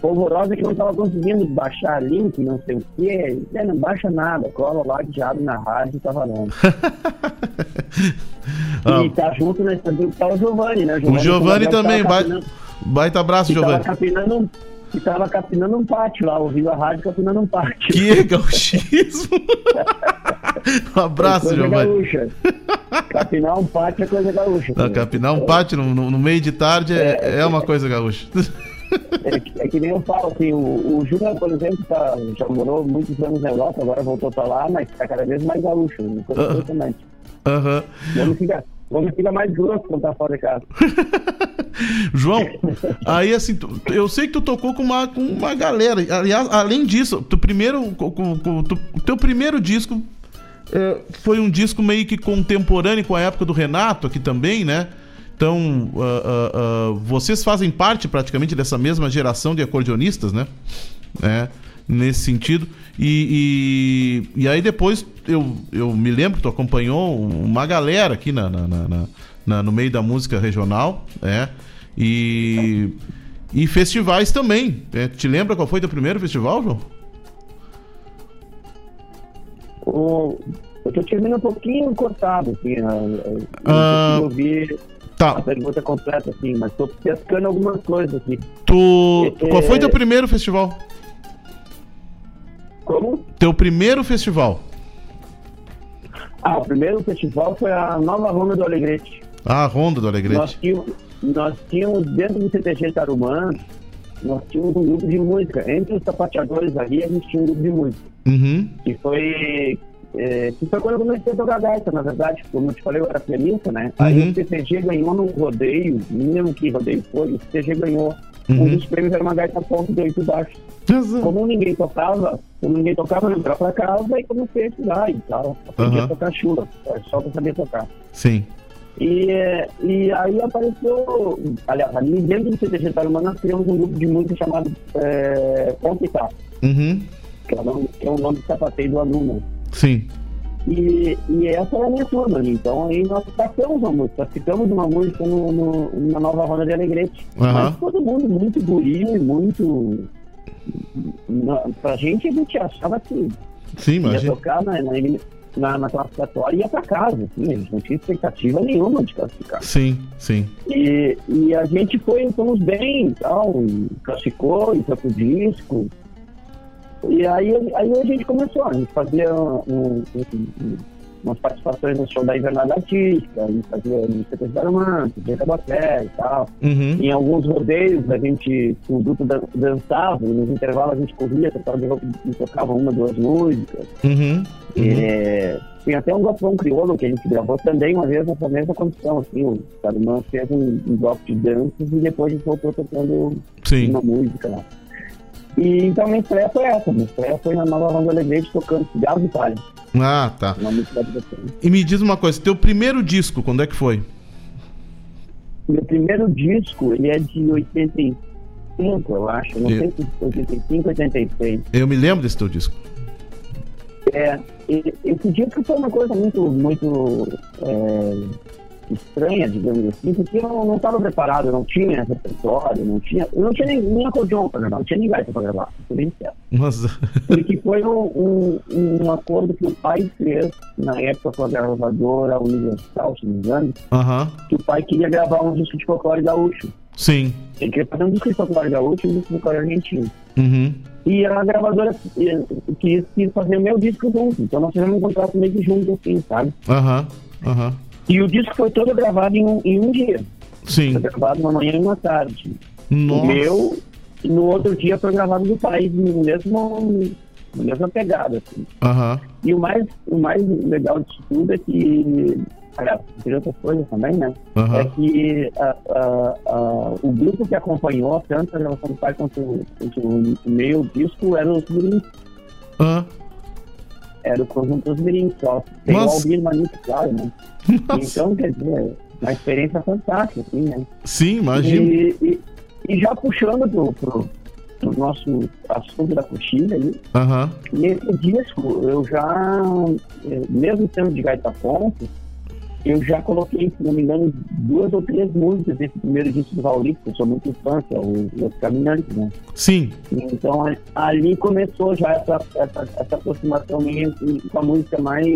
Polvorosa que não tava conseguindo baixar link, não sei o quê. É, não baixa nada, cola lá, Diablo na rádio, tá valendo. <laughs> ah. E tá junto nesse tá o Giovanni, né? O Giovanni também, vai, baita abraço, Giovanni. Tava capinando que tava capinando um pátio lá, ouviu a rádio capinando um pátio. Que <laughs> gauchismo! um abraço, é Giovanni. Gaúcha. Capinar um pátio é coisa gaúcha. Não, capinar um pátio no, no, meio de tarde é, é, é uma coisa gaúcha. <laughs> É, é, que nem eu falo, assim, o, o Júnior, por exemplo, tá, já morou muitos anos na Europa, agora voltou pra lá, mas tá cada vez mais gaúcho, impressionante. Aham. Uhum. fica, quando fica mais grosso quando tá fora de casa. <laughs> João, aí assim, eu sei que tu tocou com uma, com uma galera. Aliás, além disso, tu primeiro, com, com, tu, teu primeiro disco é, foi um disco meio que contemporâneo com a época do Renato aqui também, né? Então, uh, uh, uh, vocês fazem parte praticamente dessa mesma geração de acordeonistas, né? É, nesse sentido. E, e, e, aí depois eu, eu me lembro que tu acompanhou uma galera aqui na, na, na, na no meio da música regional, é, e, e festivais também. É, te lembra qual foi teu primeiro festival, João? O, eu tô te ouvindo um pouquinho cortado, assim, eu ah, ouvir tá. a pergunta completa, assim, mas tô pescando algumas coisas aqui. Tu, é, qual foi teu primeiro festival? Como? Teu primeiro festival? Ah, o primeiro festival foi a Nova Ronda do Alegrete. Ah, a Ronda do Alegrete. Nós tínhamos, nós tínhamos dentro do CTG Tarumã, nós tínhamos um grupo de música. Entre os sapateadores ali, a gente tinha um grupo de música. Uhum. Que foi é, que foi quando eu comecei a tocar gaita, na verdade, como eu te falei, eu era pianista, né? Uhum. Aí o CTG ganhou num rodeio, lembro que rodeio foi, o CTG ganhou. Uhum. Um dos prêmios era uma gaita ponto de oito baixo. Uhum. Como ninguém tocava, como ninguém tocava, eu entrar pra casa e comecei a estudar e tal. Aprendi a uhum. tocar chula, só pra saber tocar. Sim. E, e aí apareceu, aliás, ali dentro do CTG Tarumã nós criamos um grupo de música chamado é, Ponto e Tapa. Uhum. Que, é o nome, que é o nome de sapateio do aluno. Sim. E, e essa era a minha turma ali. Então aí nós passamos uma música, ficamos uma música no, no, na nova roda de Alegrete. Uhum. Mas todo mundo muito e muito. Na, pra gente a gente achava que Sim, ia tocar na, na, na, na classificatória e ia pra casa. Assim, a gente não tinha expectativa nenhuma de classificar. Sim, sim. E, e a gente foi, fomos bem e tal, classificou, e foi pro disco. E aí, aí a gente começou, a gente fazia um, um, umas participações no show da Invernada Artística, a gente fazia música da Romance, Jeita Bafé e tal. Uhum. Em alguns rodeios a gente, o grupo dan- dançava, nos intervalos a gente corria, tocava, tocava uma, duas músicas. Uhum. É, tem até um gofão crioulo que a gente gravou também uma vez nessa mesma condição, assim, o Tarumã fez um, um bloco de danças e depois a gente voltou tocando Sim. uma música lá. E então minha estreia foi essa, minha estreia foi na Nova Ronda Alegrete tocando Cigarro de Palha, Ah, tá. E me diz uma coisa, teu primeiro disco, quando é que foi? Meu primeiro disco, ele é de 85, eu acho, não Eu- sei se 85, 86. Eu me lembro desse teu disco. É, e- esse disco foi uma coisa muito, muito é, estranha, digamos assim, porque eu não estava preparado, eu não tinha repertório, não tinha, eu não tinha nem, nem acordeon para gravar, não tinha nem gaita para gravar, tô bem certo. Nossa. Porque foi um, um, um acordo que o pai fez na época com a gravadora Universal, se não me engano, Aham. que o pai queria gravar um disco de folclore gaúcho. Sim. Ele queria fazer um disco de folclore gaúcho e um disco de folclore argentino. Uhum. E a gravadora quis, quis fazer o meu disco junto. Então nós fizemos um contrato meio que junto, assim, sabe? Aham. Aham. E o disco foi todo gravado em um, em um dia. Sim. Foi gravado uma manhã e uma tarde. Nossa. O meu, no outro dia foi gravado do país, no mesmo, na mesma pegada, assim. Aham. E o mais, o mais legal disso tudo é que, aliás, tem outras coisas também, né? Aham. É que a- a- a- o grupo que acompanhou tanto a gravação do pai quanto, quanto o meu disco era os Mirins. Ah. Era o conjunto dos Mirins só. Tem Mas- o Albir Manito, claro, né? Então, quer dizer, uma experiência fantástica, assim, né? Sim, imagino. E, e, e já puxando pro, pro, pro nosso assunto da coxilha ali, Aham. Nesse disco, eu já, eh, mesmo sendo de gaita ponto, eu já coloquei, se não me engano, duas ou três músicas desse primeiro disco do Valdir, que eu sou muito fã, que é o Los Caminhantes, né? Sim. Então, ali começou já essa, essa, essa aproximação minha com a música mais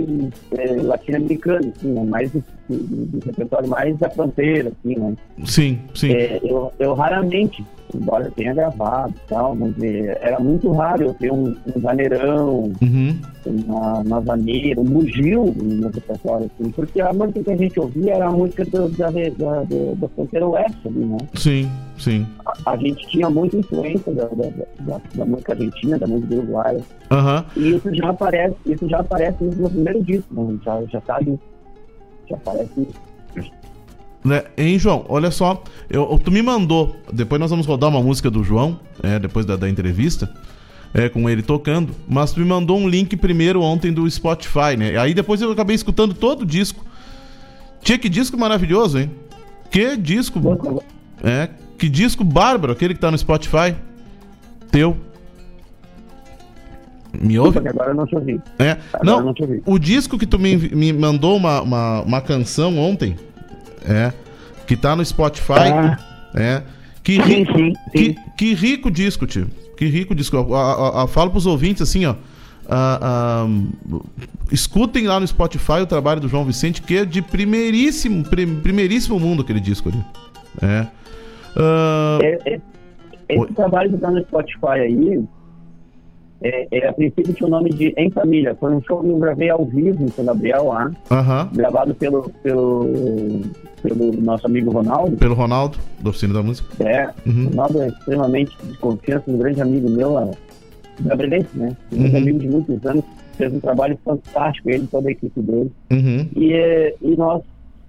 eh, latino-americana, assim, né? Mais do, do- do repertório mais da fronteira, assim, né? Sim, sim. É, eu, eu raramente, embora eu tenha gravado e tal, mas é, era muito raro eu ter um, um vaneirão, Uhum. uma, uma vaneira, um bugio no repertório, assim, porque a música que a gente ouvia era a música do, da, da, da, da fronteira oeste ali, né? Sim, sim. A, a gente tinha muita influência da, da, da, música argentina, da música uruguaia, Aham. e isso já aparece, isso já aparece no primeiro disco, né? já, já sabe, já aparece isso. Né? Hein, João? Olha só, eu, tu me mandou. Depois nós vamos rodar uma música do João, é, depois da, da entrevista, é, com ele tocando. Mas tu me mandou um link primeiro ontem do Spotify, né? Aí depois eu acabei escutando todo o disco. Tinha que disco maravilhoso, hein? Que disco. É, que disco bárbaro, aquele que tá no Spotify. Teu. Me ouve? Desculpa, agora eu não te ouvi. É. Agora eu Não, não te ouvi. o disco que tu me, me mandou uma, uma, uma canção ontem, é, que tá no Spotify, Ah. é, que, ri- Que, que rico disco, tio, que rico disco, Eu- a- falo pros ouvintes assim, ó, ah, escutem lá no Spotify o trabalho do João Vicente, que é de primeiríssimo, prim- primeiríssimo mundo aquele disco ali, é. É, é, esse trabalho que tá no Spotify aí, é, é, a princípio tinha o nome de Em Família. Foi um show que eu gravei ao vivo em São Gabriel lá, Aham, gravado pelo, pelo, pelo nosso amigo Ronaldo. pelo Ronaldo, da Oficina da Música. É, Uhum. o Ronaldo é extremamente de confiança, um grande amigo meu, lá, gabrielense, né? Um Uhum. amigo de muitos anos, fez um trabalho fantástico, ele e toda a equipe dele. Uhum, E, é, e nós,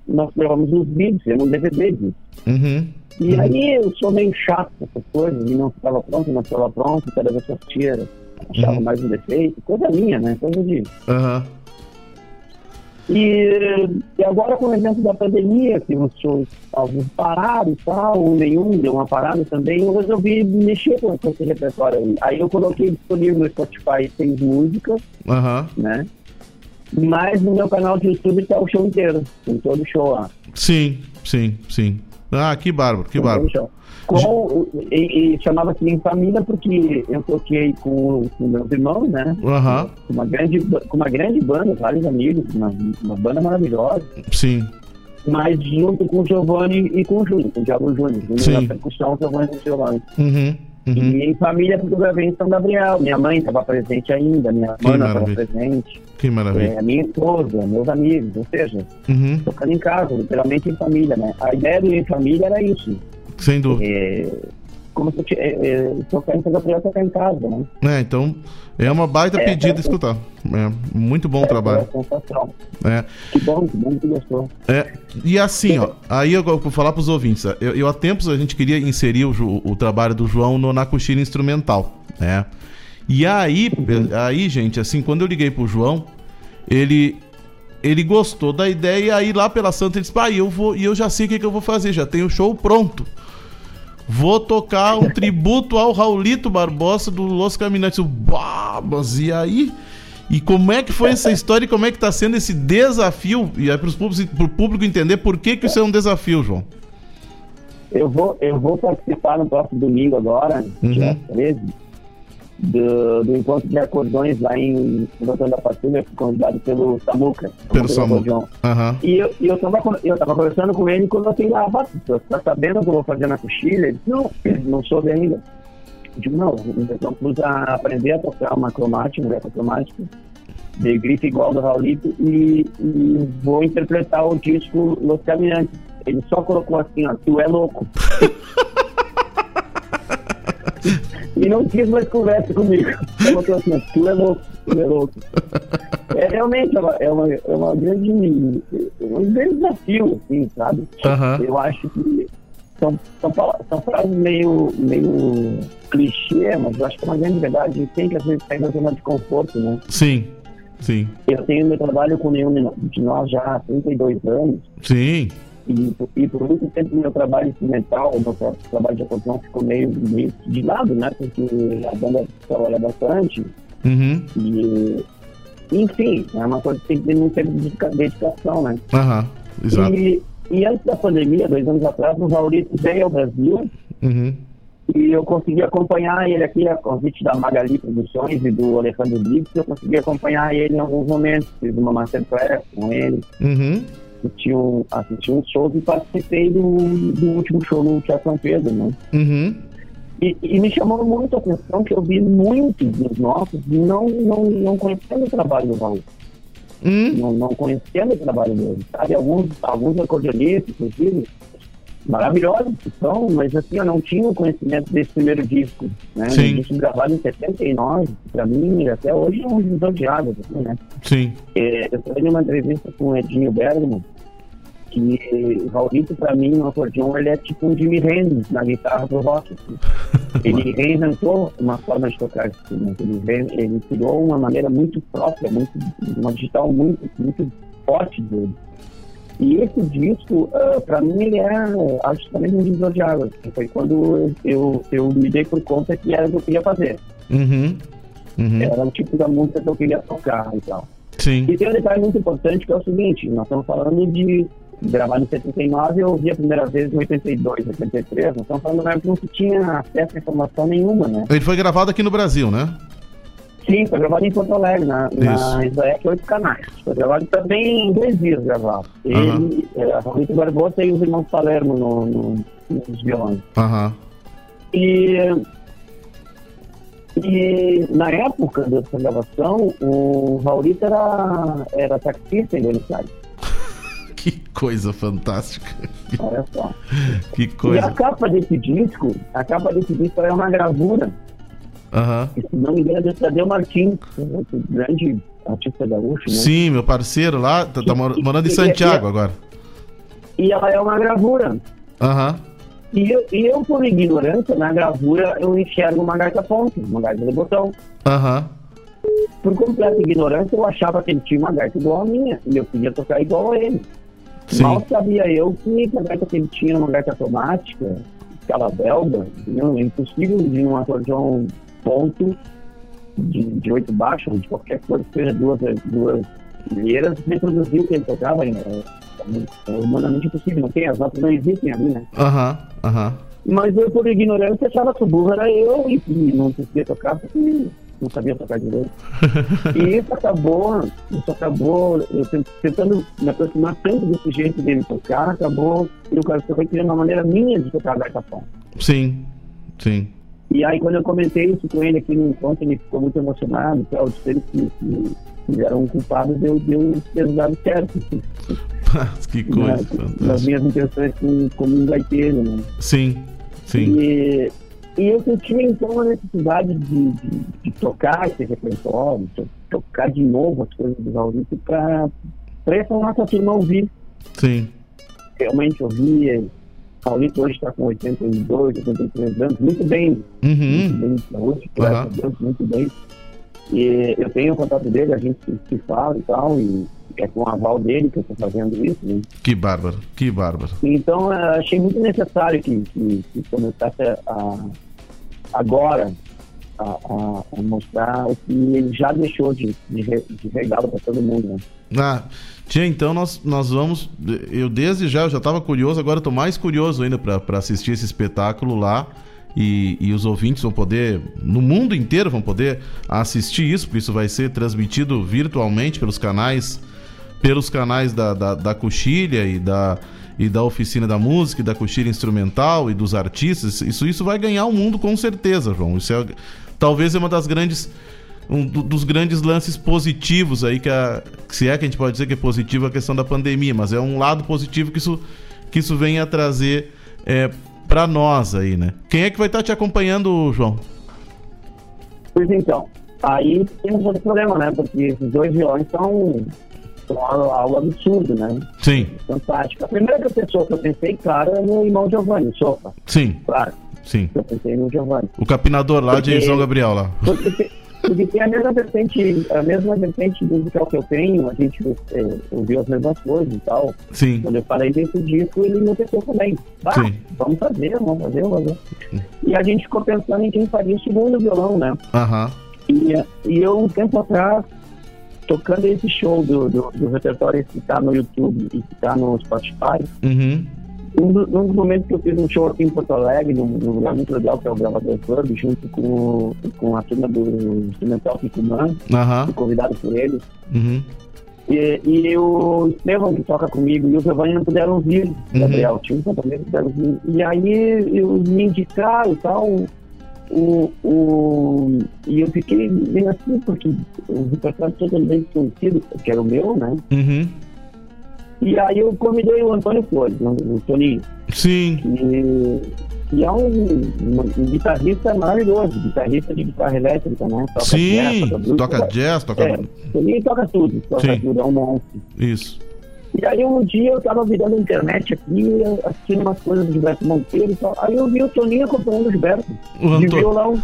nós gravamos uns vídeos, fizemos um DVD disso. uhum, E aí eu sou meio chato com essas coisas, e não estava pronto, não estava pronto, cada vez que eu achava Uhum. mais um defeito, coisa minha, né? Coisa de. aham, E, e agora com o evento da pandemia, que os shows alguns pararam e tal, ou nenhum deu uma parada também, eu resolvi mexer com esse repertório aí. Aí eu coloquei disponível no Spotify seis músicas, aham. né? Mas no meu canal de YouTube tá o show inteiro, tem todo o show lá. Sim, sim, sim. Ah, que bárbaro, que bárbaro. Com, e, e chamava-se em família porque eu toquei com, com meus irmãos, né? Aham, Com uma grande, com uma grande banda, vários amigos, uma, uma banda maravilhosa. sim. Mas junto com o Giovanni e com o Júnior, com o Diabo Júnior. Júnior na percussão, o Giovanni no violão. Uhum, Uhum. E em família fotografei em São Gabriel. Minha mãe estava presente ainda, minha Que irmã estava presente. Que maravilha. É, minha esposa, meus amigos, ou seja, Uhum. tocando em casa, literalmente em família, né? A ideia do em família era isso. Sem dúvida. É, como se é, é, tocar em São Gabriel, tocar em casa, né? É, então é uma baita É, pedida é, escutar. É, muito bom trabalho. Foi a sensação. É. Que bom, que bom que gostou. É, e assim, ó, aí eu vou falar pros ouvintes, eu, eu há tempos a gente queria inserir o, o trabalho do João no, na coxilha instrumental, né? E aí, aí, gente, assim, quando eu liguei pro João, ele ele gostou da ideia e aí lá pela Santa ele disse, pai, eu vou, e eu já sei o que, que eu vou fazer, já tenho o show pronto. Vou tocar um tributo ao Raulito Barbosa do Los Caminantes. Eu, "Bah, mas e aí? E como é que foi essa história e como é que tá sendo esse desafio? E aí para o público entender por que, que isso é um desafio, João. Eu vou, eu vou participar no próximo domingo agora, Uhum. dia 13, do, do encontro de acordeões lá em Botão da Patrulha, convidado pelo Samuca. Pelo Samuca. Aham. E eu, e eu, tava, eu tava conversando com ele quando eu lá, "Bah, você tá sabendo o que eu vou fazer na coxilha? Ele disse, não, não soube ainda. Eu digo, não, então vamos aprender a tocar uma cromática, uma cromática, de grife igual do Raulito, e, e vou interpretar o disco Los Caminhantes. Ele só colocou assim, ó, tu é louco. <laughs> e não quis mais conversa comigo. Colocou assim, ó, tu é louco, tu é louco. É realmente é uma, é uma, é uma grande, um grande desafio, assim, sabe? Aham. Eu acho que são, são, são frases meio, meio clichê, mas eu acho que é uma grande verdade. A gente tem que às vezes sair da zona de conforto, né? Sim, sim, Eu tenho meu trabalho com nenhum de nós já há 32 anos. sim. E, e por muito tempo meu trabalho instrumental, o meu trabalho de acordeão ficou meio, meio de lado, né? Porque a banda trabalha bastante. Uhum. E, enfim, é uma coisa que tem que ter muito tempo de dedica- dedicação, né? Aham, exato. E, e antes da pandemia, dois anos atrás, o Raulito veio ao Brasil Uhum. e eu consegui acompanhar ele aqui, a convite da Magali Produções e do Alejandro Briggs, eu consegui acompanhar ele em alguns momentos, fiz uma masterclass com ele, Uhum. Assisti, um, assisti uns shows e participei do, do último show no Teatro São Pedro, né? Uhum. E, e me chamou muito a atenção que eu vi muitos dos nossos não, não, não conhecendo o trabalho do Raul. Não, não conhecendo o trabalho dele. Sabe, alguns, alguns acordeonistas, inclusive, maravilhosos que são, mas assim, eu não tinha o conhecimento desse primeiro disco, né? Sim. Um disco gravado em 79, pra mim, até hoje é um divisor de águas, assim, né? Sim. É, eu falei numa entrevista com o Edinho Bergman que o Raulito, pra mim, no acordeon, ele é tipo um Jimi Hendrix na guitarra do rock. assim. <laughs> Ele reinventou uma forma de tocar instrumento. Ele, ele criou uma maneira muito própria, muito, uma digital muito, muito forte dele. E esse disco, ah, pra mim, ele é, acho que também um divisor de águas. Foi quando eu, eu me dei por conta que era o que eu queria fazer. Uhum. Uhum. Era o tipo da música que eu queria tocar e tal. Sim. E tem um detalhe muito importante que é o seguinte, nós estamos falando de gravar em 79 eu ouvi a primeira vez em 82, 83, nós estamos falando na época que não se tinha acesso a informação nenhuma, né? Ele foi gravado aqui no Brasil, né? Sim, foi gravado em Porto Alegre, na, na Isso. Isaek 8 canais. Foi gravado também em dois dias gravado. Ele, é, a Raulito Barbosa e os irmãos Palermo no, no, nos violões. Aham. E, e na época dessa gravação, o Raulito era, era taxista em Buenos Aires. <laughs> Que coisa fantástica. Olha só. Que E a coisa. capa desse disco, a capa desse disco é uma gravura, Que, se não me engano, é Tadeu Martins, um grande artista gaúcho, né? Sim, meu parceiro lá, tá, tá mor- morando em Santiago e- agora. E ela é uma gravura. Aham. E eu, e eu, por ignorância, na gravura, eu enxergo uma gaita ponte, uma gaita de botão. Aham. Por completa ignorância, eu achava que ele tinha uma gaita igual a minha, e eu queria tocar igual a ele. Sim. Mal sabia eu que a gaita que ele tinha era uma gaita automática, escala belga, entendeu? É impossível de um acordeão ponto de, de oito baixos, de qualquer coisa que seja duas, duas milheiras, reproduzir o que ele tocava. É, é humanamente impossível, não tem, as notas não existem ali, né? Aham. Aham. Mas eu, por ignorância, achava que o burro era eu e, e não conseguia tocar porque não sabia tocar direito. <laughs> e isso acabou, isso acabou, eu tent- tentando me aproximar tanto desse jeito dele tocar, acabou que o cara foi criando uma maneira minha de tocar gaita pão. Sim. Sim. E aí, quando eu comentei isso com ele aqui no encontro, ele ficou muito emocionado. Tal, disse que, que, que eram culpados de eu, de eu ter dado certo. <laughs> que coisa. Na, minhas intenções como, como um gaiteiro, né? Sim, sim. E, e eu senti então a necessidade de, de, de tocar esse repertório, de tocar de novo as coisas do Raulito para essa nossa turma ouvir. Sim. Realmente ouvir. Raulito hoje está com 82, 83 anos, muito bem. Uhum. Muito bem de saúde, graças a Deus, muito bem. E eu tenho o contato dele, a gente se, fala e tal, e é com o aval dele que eu estou fazendo isso. Né? Que bárbaro, que bárbaro. Então, eu achei muito necessário que, que, que começasse a, agora a, a, a, mostrar o que ele já deixou de, de, de regalo para todo mundo. Né? Ah, tia, então nós, nós vamos. Eu desde já eu já estava curioso, agora estou mais curioso ainda para assistir esse espetáculo lá. E, e, os ouvintes vão poder, no mundo inteiro, vão poder assistir isso, porque isso vai ser transmitido virtualmente pelos canais pelos canais da, da, da Coxilha e da, e da Oficina da Música, e da Coxilha Instrumental e dos artistas. Isso, isso vai ganhar o mundo com certeza, João. Isso é, talvez é uma das grandes um dos grandes lances positivos aí que a, se é que a gente pode dizer que é positivo a questão da pandemia, mas é um lado positivo que isso que isso vem a trazer é, para nós aí, né? Quem é que vai estar te acompanhando, João? Pois então, aí temos outro problema, né? Porque esses dois violões são algo, algo absurdo, né? Sim. Fantástico. A primeira pessoa que eu pensei, claro, é no irmão Giovanni, o Sofa. Sim. Claro. Sim. Eu pensei no Giovanni. O capinador lá porque, de São Gabriel lá. Porque, porque tem a mesma vertente, a mesma vertente musical que eu tenho, a gente é, ouviu as mesmas coisas e tal. Sim. Quando eu falei desse disco, ele me pensou também. Bah, Sim. Vamos fazer, vamos fazer, vamos fazer. E a gente ficou pensando em quem faria o segundo violão, né? Aham. E, e eu, um tempo atrás, tocando esse show do, do, do repertório que está no YouTube e que está no Spotify, uhum. Um, do, um dos momentos que eu fiz um show aqui em Porto Alegre, num, num lugar muito legal, que é o Gravador Club, junto com, com a turma do Instrumental Picumã, uhum. convidado por eles. Uhum. E, e o Estevam, que toca comigo, e o Giovanni não puderam vir, Uhum. Gabriel, tinha um também puderam vir. E aí eu me indicaram e tal, o, o, e eu fiquei bem assim, porque o repertório totalmente conhecido, que era o meu, né? Uhum. E aí eu convidei o Antônio Flores, né, o Toninho. Sim. E, e é um, um, um, guitarrista maravilhoso, guitarrista de guitarra elétrica, né? Toca Sim, jazz, toca, blues, toca jazz, toca... É, Toninho toca tudo, toca Sim. tudo, é um monstro. Isso. E aí um dia eu tava virando a internet aqui, assistindo umas coisas do Gilberto Monteiro e tal. Aí eu vi o Toninho acompanhando o Gilberto. O de Antônio. violão.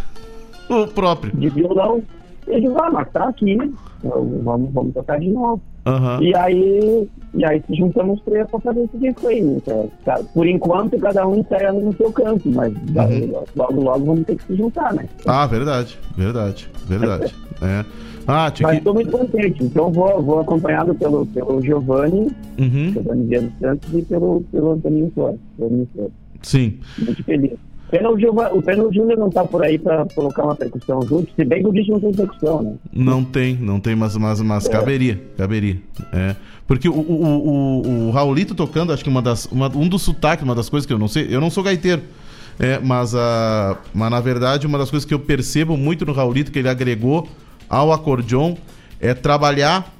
O próprio. De violão. Eu digo, ah, mas tá aqui, vamos, vamos tocar de novo. Uhum. E aí, e aí se juntamos três pra fazer esse disco aí. Tá, Por enquanto, cada um ensaiando no seu canto, mas Uhum. logo, logo vamos ter que se juntar, né? Ah, verdade, verdade, verdade. <laughs> é. Ah, tinha Mas que... estou muito contente, então vou, vou acompanhado pelo, pelo Giovanni, Uhum. Giovanni Vieira dos Santos e pelo, pelo. Antoninho Flores. Sim. Muito feliz. O, o Júnior não tá por aí pra colocar uma percussão junto, se bem que o disco não tem percussão, né? Não tem, não tem, mas, mas, mas É. caberia, caberia. É. Porque o, o, o, o, o Raulito tocando, acho que uma das, uma, um dos sotaques, uma das coisas que eu não sei, eu não sou gaiteiro, é, mas, a, mas na verdade uma das coisas que eu percebo muito no Raulito que ele agregou ao acordeon é trabalhar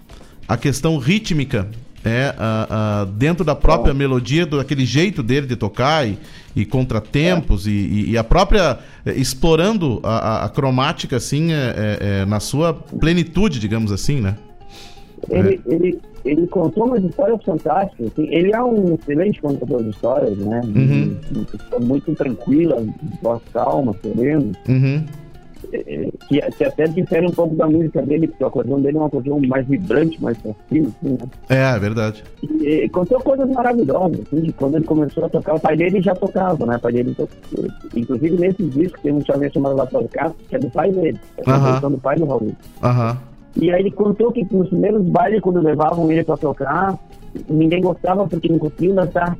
a questão rítmica é, a- a- dentro da própria melodia, do, daquele jeito dele de tocar e, e contratempos e, e- e a própria é, explorando a, a- cromática assim é, é, é, na sua plenitude, digamos assim, né? Ele, ele, ele contou umas histórias fantásticas. assim. Ele é um excelente contador de histórias, né? Uhum. Pessoa muito tranquila, voz calma, sereno. Uhum. Que, que até difere um pouco da música dele, porque o acordeão dele é um acordeão mais vibrante, mais tranquilo, assim, né? É, é verdade. E, contou coisas maravilhosas, assim, de quando ele começou a tocar. O pai dele já tocava, né? O pai dele, inclusive nesse disco, tem um chamado Lá para Cá, que é do pai dele. É a Aham. composição do pai do Raul. Aham. E aí ele contou que nos primeiros bailes, quando levavam ele pra tocar, ninguém gostava porque não conseguiam dançar.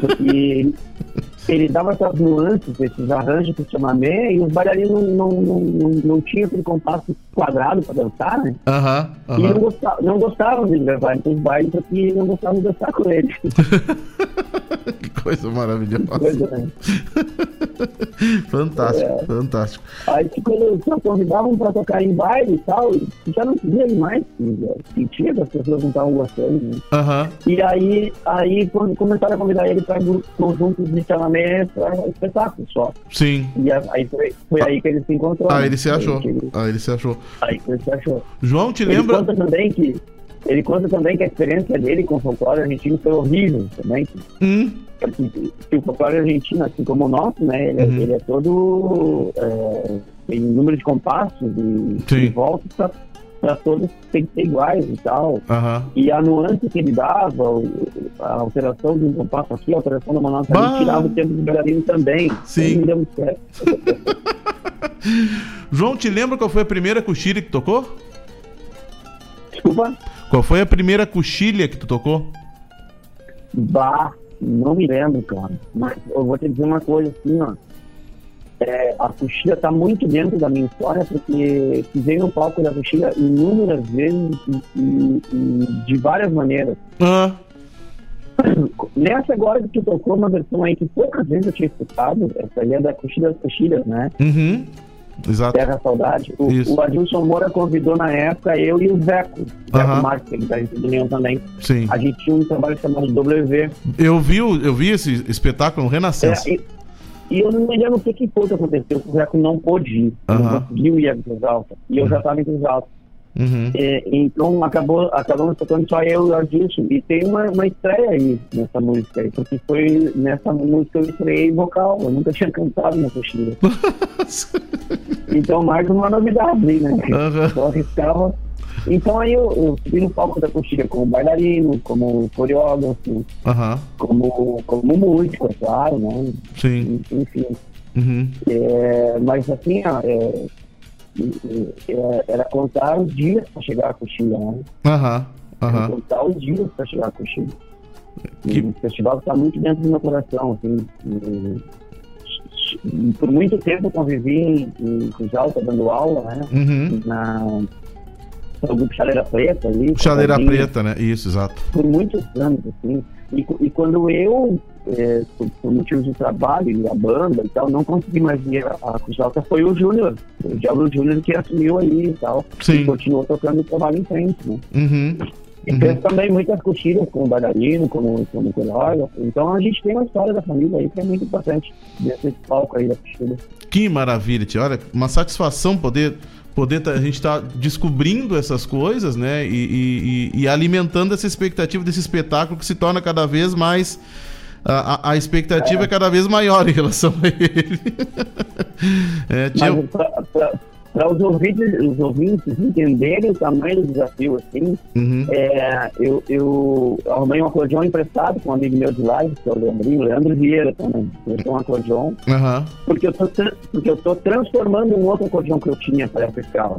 Porque <laughs> ele, dava essas nuances, esses arranjos pro chamamé, e os bailarinos não, não, não, não, tinham aquele compasso quadrado pra dançar, né? Aham. E não gostavam, não gostavam de levar ele pros bailes porque não gostavam de dançar com ele. <laughs> Coisa maravilhosa. Né? <laughs> fantástico, É. fantástico. Aí tipo, eles só convidavam pra tocar em baile e tal, já não queria ir mais, que as pessoas não estavam gostando. Né? Aham. E aí, aí quando começaram a convidar ele para conjuntos de chamamento, para espetáculo só. Sim. E aí foi, foi aí que ele se encontrou. Ah, né? ele se achou. Ah, ele se achou. Aí ele se achou. João, te Ele lembra? conta também que ele conta também que a experiência dele com o folclore argentino foi horrível também. Hum. Que, que o folclore argentino, assim como o nosso, né, ele, é- Uhum. ele é todo é, tem número de compassos e, Sim. e voltas para todos tem que ser iguais e tal. Aham. E a nuance que ele dava, a alteração de um compasso aqui, a alteração da Bah! ali, tirava o tempo do bailarino também. Sim. Não deu muito certo. <laughs> João, te lembra qual foi a primeira coxilha que tocou? Desculpa? Qual foi a primeira coxilha que tu tocou? Bah, não me lembro, cara. Mas eu vou te dizer uma coisa assim, ó. É, a coxilha tá muito dentro da minha história, porque pisei no palco da coxilha inúmeras vezes e, e- e de várias maneiras. Ah. <coughs> Nessa agora que tu tocou uma versão aí que poucas vezes eu tinha escutado, essa aí é da Coxilha das Coxilhas, né? Uhum. Exato. Terra Saudade. O, Isso. o Adilson Moura convidou na época eu e o Zeco. Zeco Aham. Marques, que tá em União também. Sim. A gente tinha um trabalho chamado W. Eu vi, o- eu vi esse espetáculo Renascença. É, e, e eu não me lembro o que, que foi que aconteceu. O Zeco não pôde ir. Não Aham. conseguiu ir a Cruz Alta. E eu já estava em Cruz Alta. Uhum. É, então acabou, acabamos tocando só eu e o Adilson. E tem uma, uma estreia aí nessa música aí, porque foi nessa música eu estreiei vocal. Eu nunca tinha cantado na coxilha. <laughs> então mais uma novidade aí, né? Eu arriscava. Então aí eu, eu subi no palco da coxilha como bailarino, como coreógrafo, Aham. como, como músico, é claro, né? Sim. Enfim. Uhum. É, mas assim, ó, é, era contar os dias para chegar à coxilha, né? Aham. Aham. contar os dias para chegar à coxilha. E O festival está muito dentro do meu coração, assim. e- por muito tempo eu convivi em, em Cruz Alta dando aula, né? Uhum. Na, no grupo Chaleira Preta ali. Chaleira preta, né? Isso, exato. por muitos anos, assim. E, e quando eu, é, por, por motivos de trabalho e a banda e tal, não consegui mais ir a, a Cruz Alta, foi o Júnior, o Diablo Júnior que assumiu ali e tal. Sim. E continuou tocando o trabalho em frente, né? Uhum. E fez também muitas coxilhas com o bailarino, como, como coreógrafo. Então a gente tem uma história da família aí que é muito importante desse palco aí da coxilha. Que maravilha, tia. Olha, uma satisfação poder poder tá- a gente estar descobrindo essas coisas, né? E- e- e alimentando essa expectativa desse espetáculo que se torna cada vez mais. A, a- expectativa é. cada vez maior em relação a ele. <laughs> é, tia, Mas para os ouvintes, os ouvintes entenderem o tamanho do desafio, assim, Uhum. é, eu, eu arrumei um acordeão emprestado com um amigo meu de live, que é o Leandrinho, Leandro Vieira também. Tenho um acordeão, Aham. porque eu tô, porque eu tô transformando um outro acordeão que eu tinha para essa escala.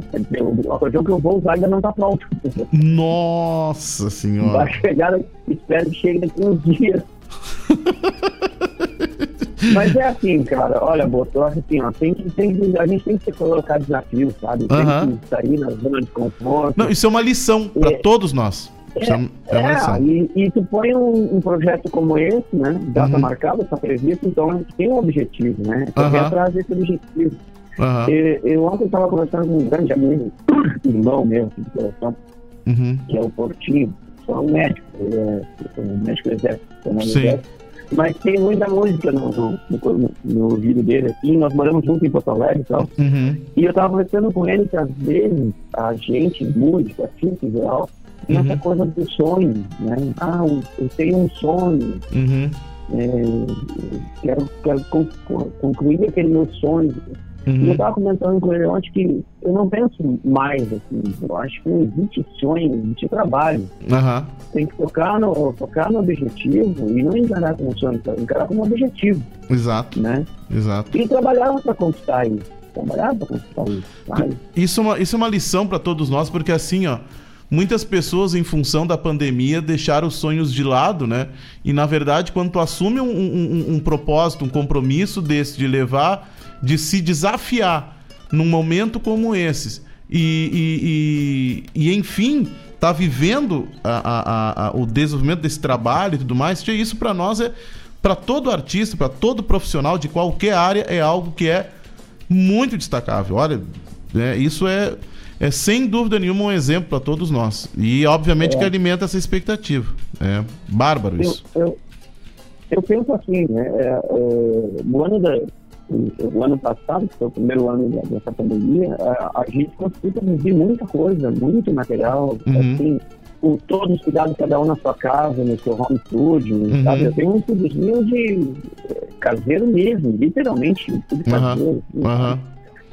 O acordeão que eu vou usar ainda não está pronto. Nossa senhora. Vai chegar, espero que chegue daqui uns dias. <laughs> Mas é assim, cara, olha, Boto, eu acho assim, ó, tem tem a gente tem que se colocar desafios, sabe? Tem Aham. que sair na zona de conforto. Não, isso é uma lição para É. todos nós. Isso é, é uma lição. e, e tu põe um, um projeto como esse, né? Data Uhum. marcada, tá previsto, então a gente tem um objetivo, né? Correr Aham. atrás desse objetivo. Aham. Eu, eu ontem estava conversando com um grande amigo, <coughs> irmão meu, de coração, Uhum. que é o Portinho, só um médico, ele é, médico do exército, é mas tem muita música no, no, no, no ouvido dele, assim, nós moramos juntos em Porto Alegre e tal, Uhum. e eu tava conversando com ele que às vezes a gente, músico, assim, em geral, tem Uhum. essa coisa do sonho, né? Ah, eu eu tenho um sonho, Uhum. é, quero, quero con- con- concluir aquele meu sonho. Uhum. E eu tava comentando com ele ontem que eu não penso mais assim, eu acho que não existe sonho, existe trabalho. Aham. Tem que focar no, focar no objetivo e não encarar como sonho, encarar como objetivo, Exato. né? Exato. E trabalhar para conquistar isso, trabalhar para conquistar isso, sabe? Isso é uma, isso é uma lição para todos nós, porque assim, ó, muitas pessoas, em função da pandemia, deixaram os sonhos de lado, né? E na verdade, quando tu assume um, um- um- um propósito, um compromisso desse de levar, de se desafiar num momento como esses, e, e, e, e, enfim, tá vivendo a- a- a- o desenvolvimento desse trabalho e tudo mais, isso para nós é para todo artista, para todo profissional de qualquer área, é algo que é muito destacável. Olha, né, isso é, é sem dúvida nenhuma um exemplo para todos nós. E obviamente É. que alimenta essa expectativa. É bárbaro Eu, isso. eu, eu penso assim, né? é, é, no ano da, o ano passado, que foi o primeiro ano dessa pandemia, a, a gente conseguiu produzir muita coisa, muito material, Uhum. assim, com todos os cuidados, cada um na sua casa, no seu home studio, Uhum. sabe? Eu tenho um estúdiozinho de eh, caseiro mesmo, literalmente, tudo caseiro. Aham.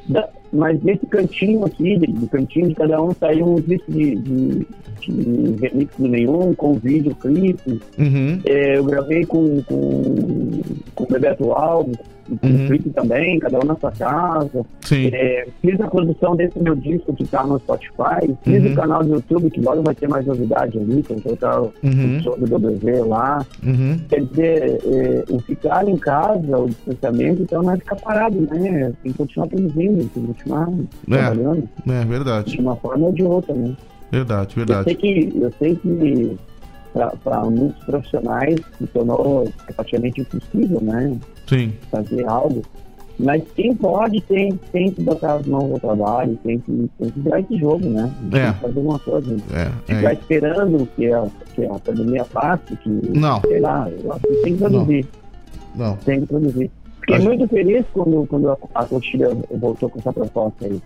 da- mas desse cantinho aqui, do cantinho de cada um, saiu um disco de, de, de remix do nenhum, com videoclipe. Uhum. É, eu gravei com, com, com o Bebeto Alves, com Uhum. clipe também, cada um na sua casa. Sim. É, fiz a produção desse meu disco que tá no Spotify. Fiz Uhum. o canal do YouTube, que logo vai ter mais novidade ali, tem que colocar o Uhum. som do WZ lá. Uhum. Quer dizer, é, o ficar em casa, o distanciamento, então não é ficar parado, né? Tem que continuar produzindo, tem que continuar trabalhando É verdade. de uma forma ou de outra, né? Verdade, Eu sei verdade. que, eu sei que para muitos profissionais se tornou praticamente impossível, né? Sim. Fazer algo. Mas quem pode tem, tem que botar as mãos ao trabalho, tem que, tem que virar esse jogo, né? É. Tem que fazer uma coisa. É, Ficar é. esperando que a, que a pandemia passe, que, Não. sei lá, eu acho que tem que produzir. Não. Tem que produzir. Fiquei Acho- muito feliz quando, quando a, a Cotilha voltou com essa proposta aí.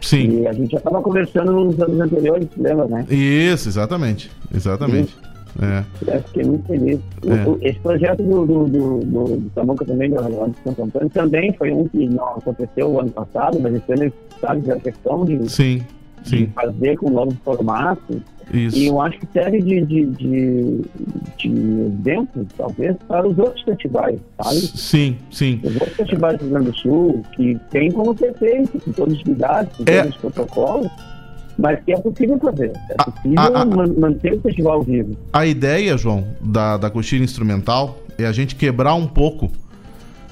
Sim. E a gente já estava conversando nos anos anteriores, lembra, né? Isso, exatamente. Exatamente. É. Eu fiquei muito feliz. É. o- esse projeto do, do, do, do, Samuca também, do de Santo Antônio, também foi um que não aconteceu o ano passado, mas esse ano eles sabe a questão de, Sim, de sim. fazer com um novo formato. Isso. E eu acho que serve de, de, de, de exemplo, talvez, para os outros festivais, sabe? Sim, sim. Os outros festivais do Rio Grande do Sul, que tem como ser feito, com todos os cuidados, com É. todos os protocolos, mas que é possível fazer. É possível a- a- man- manter o festival vivo. A ideia, João, da, da coxilha instrumental é a gente quebrar um pouco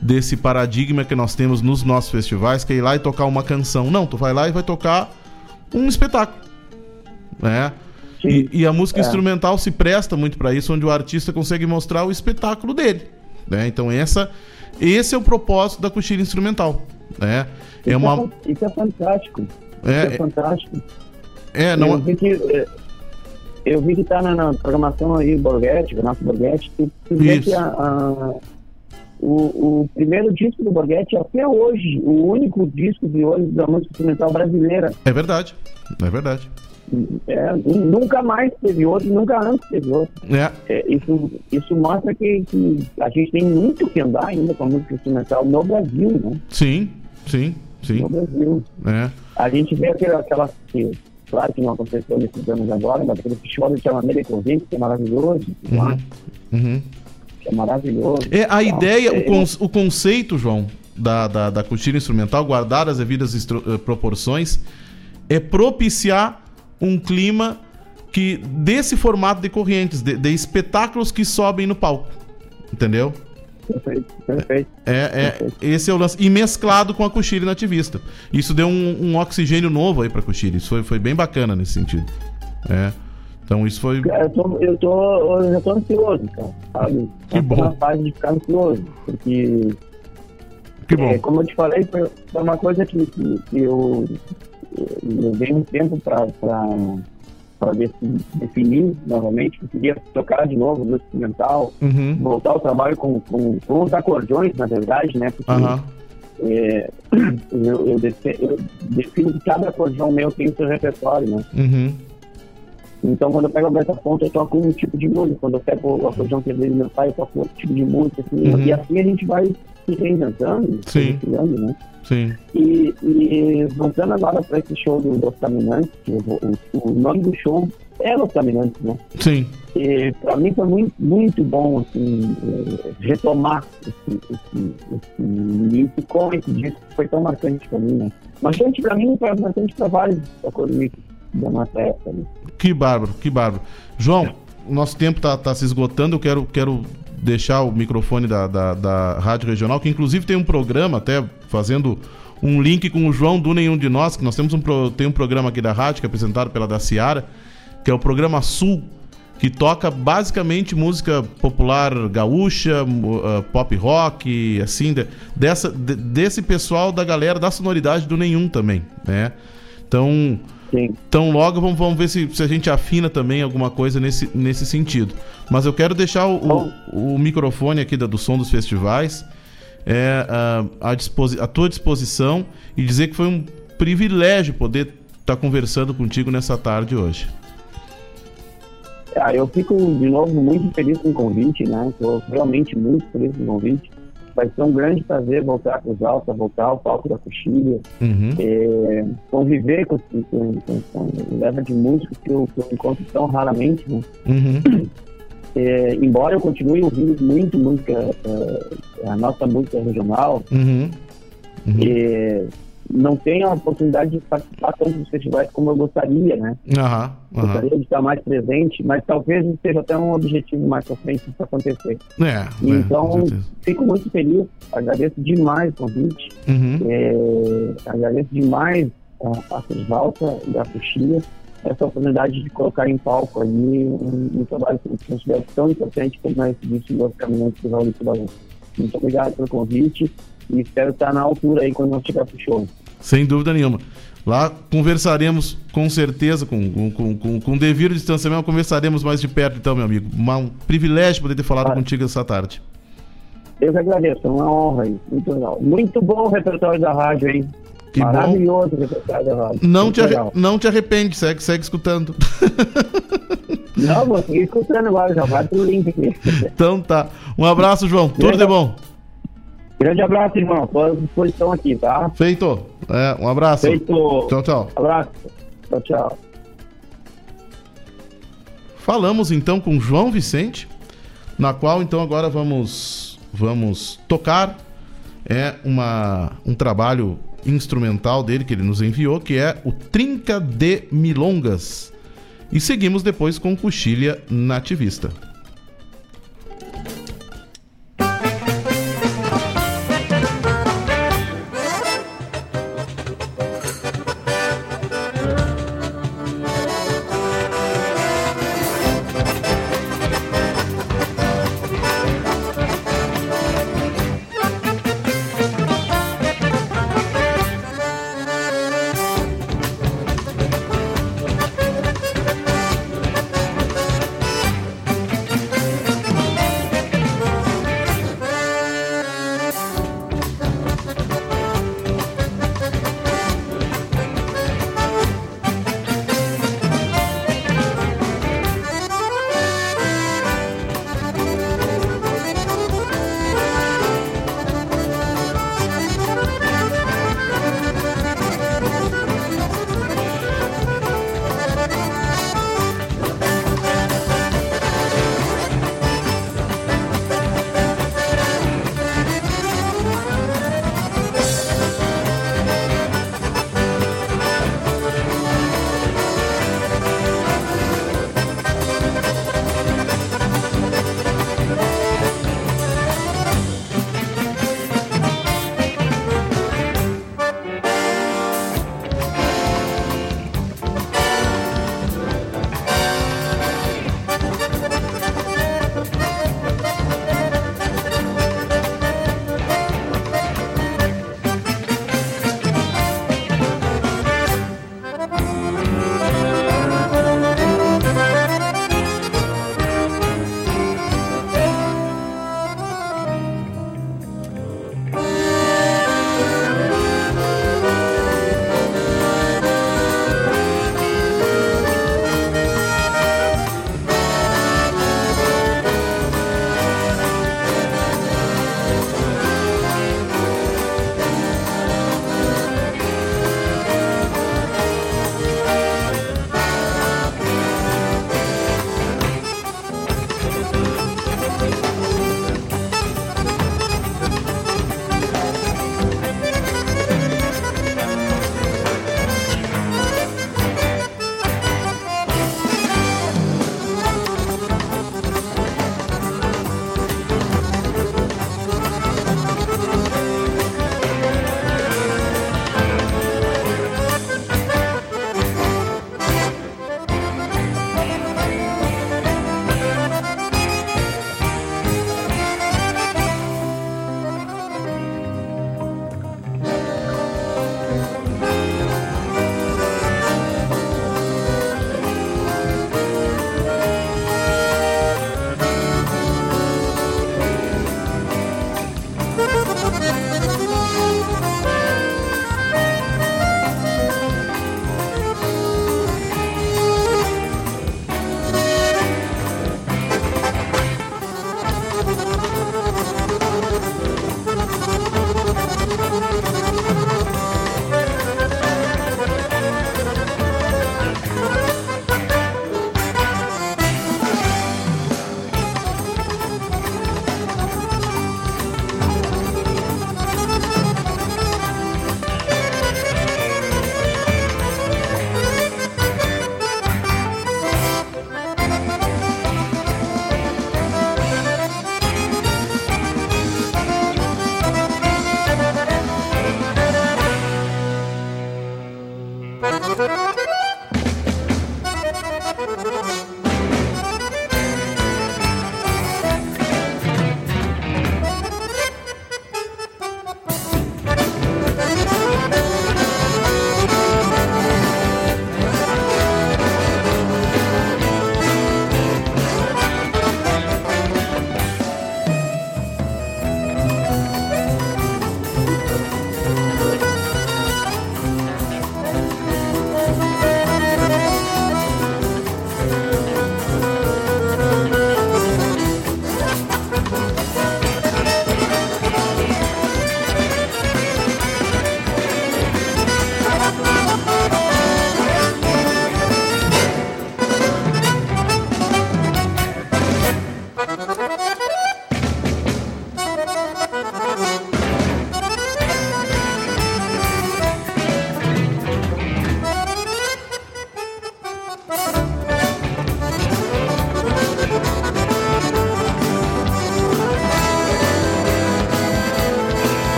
desse paradigma que nós temos nos nossos festivais, que é ir lá e tocar uma canção. Não, tu vai lá e vai tocar um espetáculo. Né? E, e a música É. instrumental se presta muito para isso, onde o artista consegue mostrar o espetáculo dele. Né? Então essa, esse é o propósito da coxilha instrumental. Né? É Isso, uma, é, fan- isso é fantástico. É, isso é fantástico. É, não, Eu vi que, eu vi que tá na, na programação aí, Borghetti, Renato Borghetti, que, que a, a- o, o primeiro disco do Borghetti, até hoje, o único disco de hoje da música instrumental brasileira. é verdade. É verdade. É, nunca mais teve outro, nunca antes teve outro. É, É, isso, isso mostra que, que a gente tem muito que andar ainda com a música instrumental no Brasil, né? sim, sim, sim. No Brasil. É. A gente vê aquela, aquela que, claro que não aconteceu nesses anos agora, mas aquele festival de Chamameira Convite, que é maravilhoso, lá, Uhum. que é maravilhoso. É a Então, ideia, é, o, con- o conceito, João, da, da, da coxilha instrumental, guardar as devidas eh, proporções, é propiciar um clima que desse formato de correntes, de, de espetáculos que sobem no palco. Entendeu? Perfeito, perfeito. É, é, esse é o lance. E mesclado com a coxilha nativista. Isso deu um, um oxigênio novo aí pra coxilha. Isso foi, foi bem bacana nesse sentido. É. Então isso foi. Eu tô, eu tô, eu já tô ansioso, cara, sabe? Que Eu tô bom. na fase de ficar ansioso, porque Que bom. É, como eu te falei, foi, foi uma coisa que, que, que eu, eu levei um tempo para definir novamente, queria tocar de novo no instrumental, Uhum. voltar ao trabalho com, com, com os acordeões, na verdade, né? Porque Aham. é, <clears throat> eu, eu, defe- eu defino que cada acordeão meu tem o seu repertório, né? Uhum. Então, quando eu pego essa ponta, eu toco um tipo de música. Quando eu pego o acordeão que veio do meu pai, eu toco outro tipo de música. Assim, Uhum. E assim a gente vai se reinventando, Sim. criando, né? Sim. E, e voltando agora para esse show do Los Caminantes, o, o nome do show é Los Caminantes, né? Sim. E para mim foi muito, muito bom assim, eh, retomar esse, esse, esse início com esse disco que foi tão marcante para mim, né? Marcante para mim foi marcante para vários acordeonistas da nossa época. Né? Que bárbaro, que bárbaro. João, o nosso tempo tá, tá se esgotando. Eu quero, quero deixar o microfone da, da, da Rádio Regional, que inclusive tem um programa, até fazendo um link com o João do Nenhum de Nós, que nós temos um, tem um programa aqui da rádio, que é apresentado pela da que é o programa Sul, que toca basicamente música popular gaúcha, uh, pop rock, assim, de, dessa, de, desse pessoal da galera da sonoridade do nenhum também, né? Então, então logo vamos, vamos ver se, se, a gente afina também alguma coisa nesse, nesse sentido. Mas eu quero deixar o, o, o microfone aqui da, do som dos festivais é, a, a, a tua disposição e dizer que foi um privilégio poder estar tá conversando contigo nessa tarde hoje. Ah, eu fico de novo muito feliz com o convite, né? Estou realmente muito feliz com o convite. Vai ser um grande prazer voltar a Cruz Alta, voltar ao palco da coxilha, uhum. é, conviver com, com, com, com leva de músicos que eu, que eu encontro tão raramente, né? Uhum. <clears throat> É, embora eu continue ouvindo muito música, é, a nossa música regional, uhum. Uhum. É, não tenho a oportunidade de participar tanto dos festivais como eu gostaria, né? Uhum, Gostaria de estar mais presente, mas talvez seja até um objetivo mais para frente isso acontecer. É, é então, é, fico muito feliz, agradeço demais o convite, uhum. é, agradeço demais a, a Cruz Alta e a Coxilha, essa oportunidade de colocar em palco ali um, um trabalho que eu considero tão importante como é esse disco do Caminhante do Balão. Muito obrigado pelo convite e espero estar na altura aí quando nós chegar pro show. Sem dúvida nenhuma. Lá conversaremos com certeza, com, com, com, com devido distanciamento, conversaremos mais de perto então, meu amigo. Um privilégio poder ter falado contigo essa tarde. Eu que agradeço, é uma honra aí. Muito legal. Muito bom o repertório da rádio, hein? Que Maravilhoso bom. o repertório da rádio. Não te, não te arrepende, segue, segue escutando. Não, vou seguir escutando agora, já vai pro link aqui. <laughs> Então tá. Um abraço, João. Tudo de bom. Grande abraço, irmão. Estou à disposição aqui, tá? Feito. É, um abraço. Feito. Tchau, tchau. Abraço. Tchau, tchau. Falamos então com João Vicente, na qual então agora vamos vamos tocar é uma um trabalho instrumental dele que ele nos enviou, que é o Trinca de Milongas. E seguimos depois com Coxilha Nativista.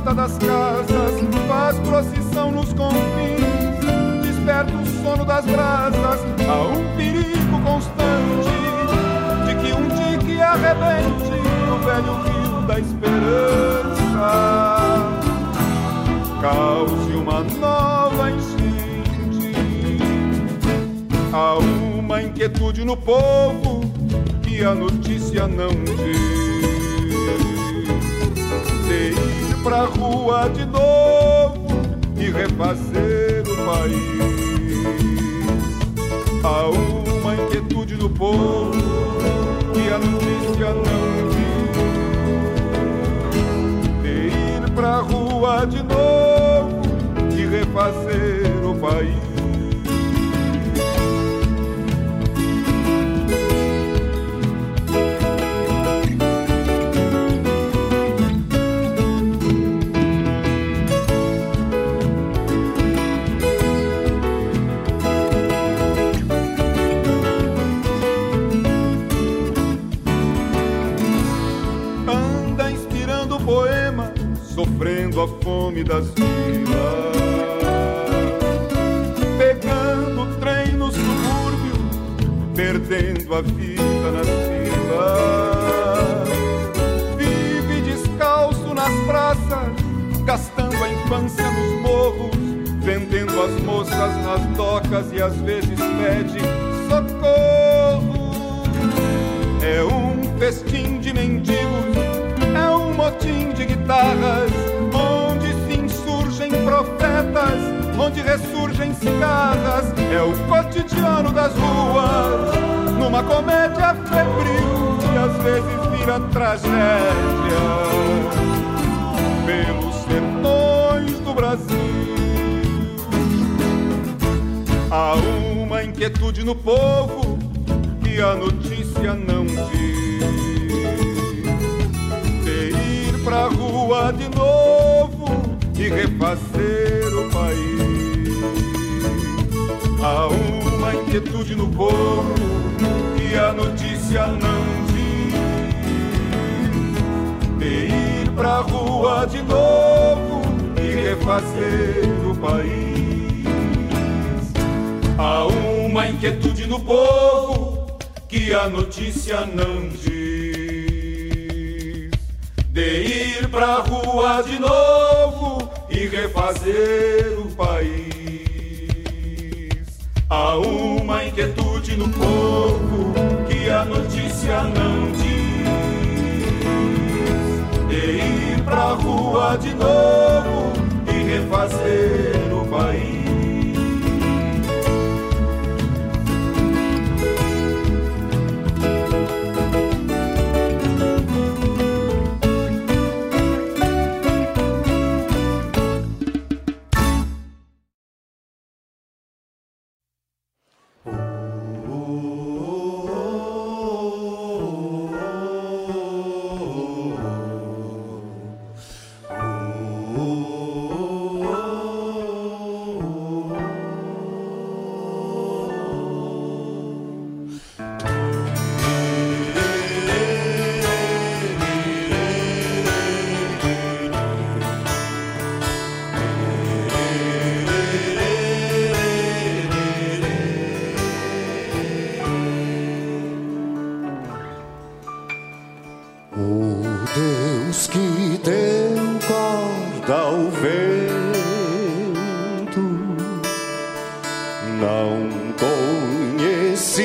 Porta das casas, faz procissão nos confins, desperta o sono das brasas, há um perigo constante de que um dique arrebente no velho rio da esperança, cause uma nova enchente. Há uma inquietude no povo que a notícia não diz pra rua de novo e refazer o país. Há uma inquietude do povo que a notícia não diz. De ir pra rua de novo e refazer o país. Sofrendo a fome das vilas. Pegando o trem no subúrbio, perdendo a vida nas filas. Vive descalço nas praças, gastando a infância nos morros, vendendo as moças nas docas e às vezes pede socorro. É um festim de mendigos, é um motim de guitarras, onde ressurgem cigarras, é o cotidiano das ruas, numa comédia febril que às vezes vira tragédia, pelos sertões do Brasil. Há uma inquietude no povo que a notícia não diz. De ir pra rua de novo refazer o país. Há uma inquietude no povo que a notícia não diz. De ir pra rua de novo e refazer o país. Há uma inquietude no povo que a notícia não diz. De ir pra rua de novo e refazer o país. Há uma inquietude no povo que a notícia não diz. De ir pra rua de novo e refazer o país. Deus que deu corda ao vento não conhecia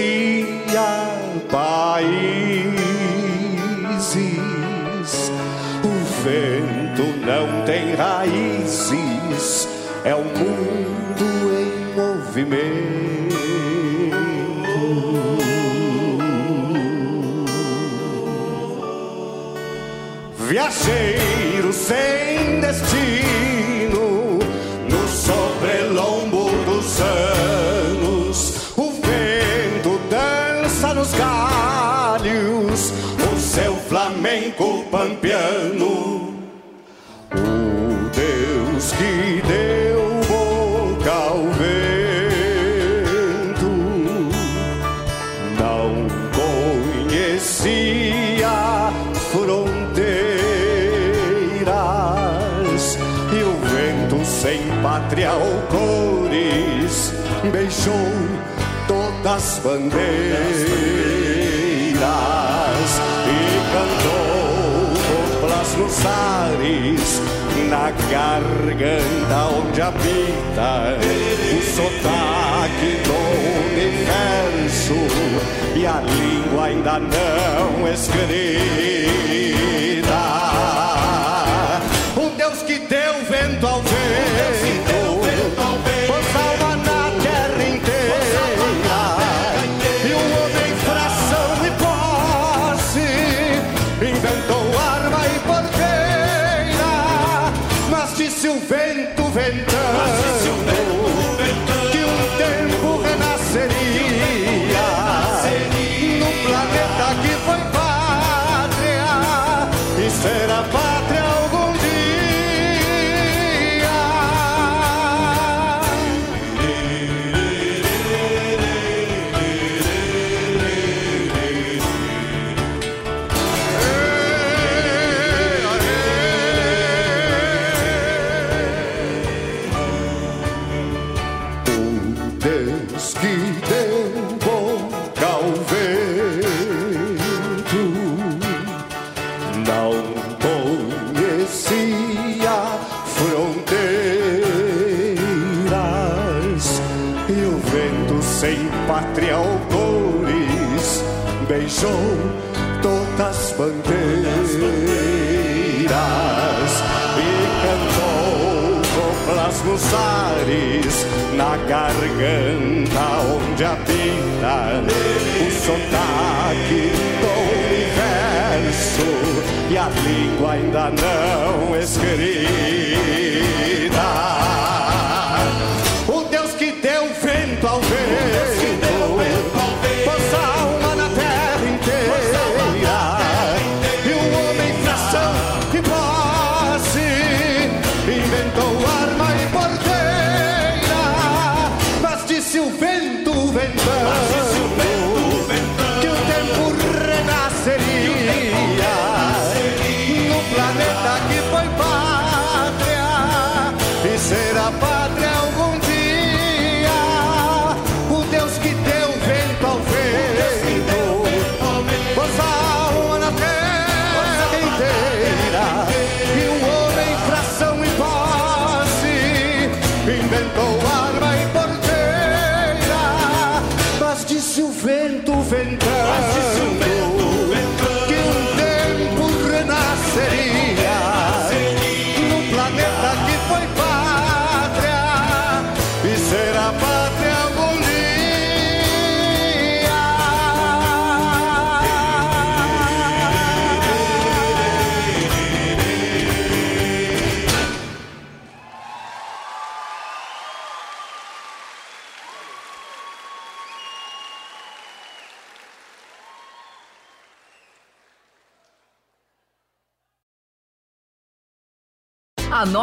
países. O vento não tem raízes, é o mundo sem destino, no sobrelombo dos anos, o vento dança nos galhos, o seu flamenco pampiano. Beijou todas as bandeiras e cantou coplas nos ares na garganta onde habita o sotaque do universo e a língua ainda não escrita. O Deus que deu vento ao vento, vento garganta onde habita o sotaque do universo e a língua ainda não escrita.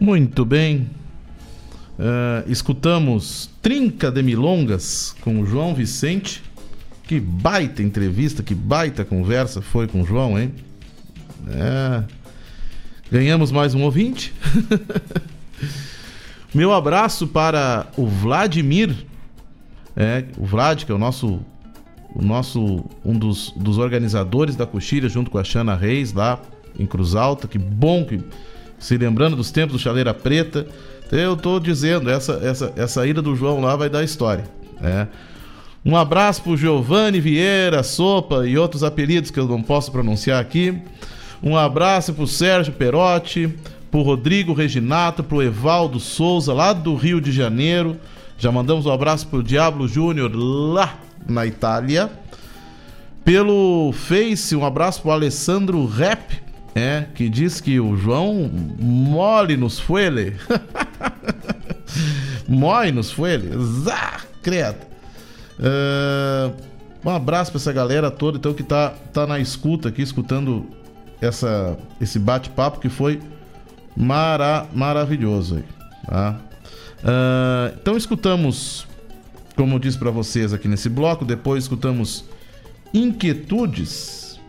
Muito bem. Uh, escutamos Trinca de Milongas com o João Vicente. Que baita entrevista, que baita conversa foi com o João, hein? É. Ganhamos mais um ouvinte. <laughs> Meu abraço para o Vladimir, é, o Vlad, que é o nosso, o nosso um dos, dos organizadores da coxilha, junto com a Xana Reis, lá em Cruz Alta. Que bom que, se lembrando dos tempos do Chaleira Preta, eu tô dizendo, essa, essa, essa ida do João lá vai dar história. Né? Um abraço pro Giovanni Vieira, Sopa e outros apelidos que eu não posso pronunciar aqui. Um abraço pro Sérgio Perotti, pro Rodrigo Reginato, pro Evaldo Souza, lá do Rio de Janeiro. Já mandamos um abraço pro Diablo Júnior lá na Itália. Pelo Face, um abraço pro Alessandro Rap, é, que diz que o João mole nos fuele. <laughs> Mói nos fuele. Zá, credo. Uh, um abraço para essa galera toda então que tá, tá na escuta aqui, escutando essa, esse bate-papo que foi mara, maravilhoso aí, tá? Uh, então escutamos, como eu disse para vocês aqui nesse bloco, depois escutamos Inquietudes.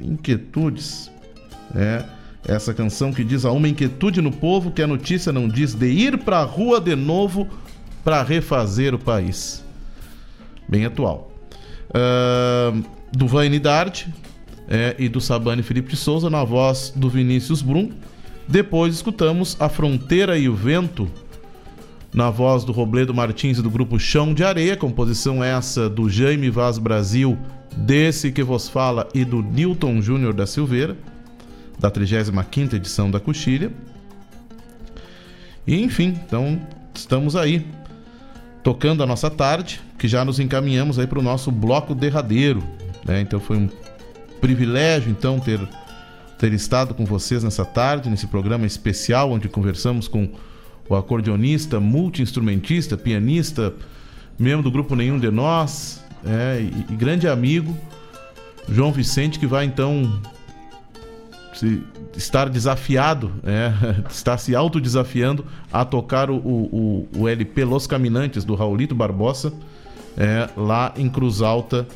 Inquietudes. É essa canção que diz a uma inquietude no povo que a notícia não diz de ir pra rua de novo para refazer o país. Bem atual. Uh, do Vaine Dart é, e do Sabane Felipe de Souza na voz do Vinícius Brum. Depois escutamos A Fronteira e o Vento, na voz do Robledo Martins e do grupo Chão de Areia, composição essa do Jaime Vaz Brasil, desse que vos fala, e do Newton Júnior da Silveira, da 35 edição da Coxilha. E enfim, então estamos aí, tocando a nossa tarde, que já nos encaminhamos aí para o nosso bloco derradeiro. Né? Então foi um privilégio então ter ter estado com vocês nessa tarde, nesse programa especial onde conversamos com o acordeonista, multi-instrumentista, pianista, membro do grupo Nenhum de Nós, é, e grande amigo, João Vicente, que vai então se estar desafiado, é, <laughs> estar se autodesafiando a tocar o, o, o, LP Los Caminantes do Raulito Barbosa é, lá em Cruz Alta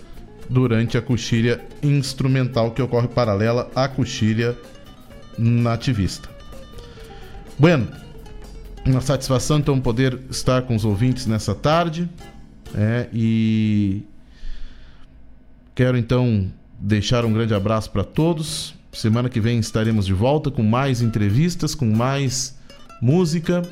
durante a coxilha instrumental que ocorre paralela à coxilha nativista. Bueno, uma satisfação então poder estar com os ouvintes nessa tarde é, e quero então deixar um grande abraço para todos. Semana que vem estaremos de volta com mais entrevistas, com mais música.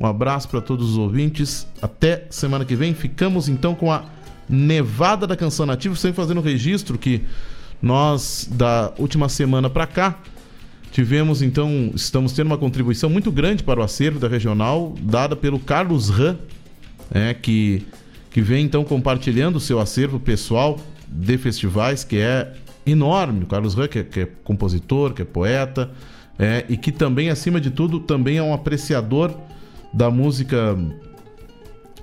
Um abraço para todos os ouvintes. Até semana que vem. Ficamos então com a Nevada da Canção Nativa, sempre fazendo o registro que nós da última semana para cá tivemos então, estamos tendo uma contribuição muito grande para o acervo da regional, dada pelo Carlos Ran, é, que, que vem então compartilhando o seu acervo pessoal de festivais, que é enorme. O Carlos que, é, que é compositor, que é poeta, é, e que também, acima de tudo, também é um apreciador da música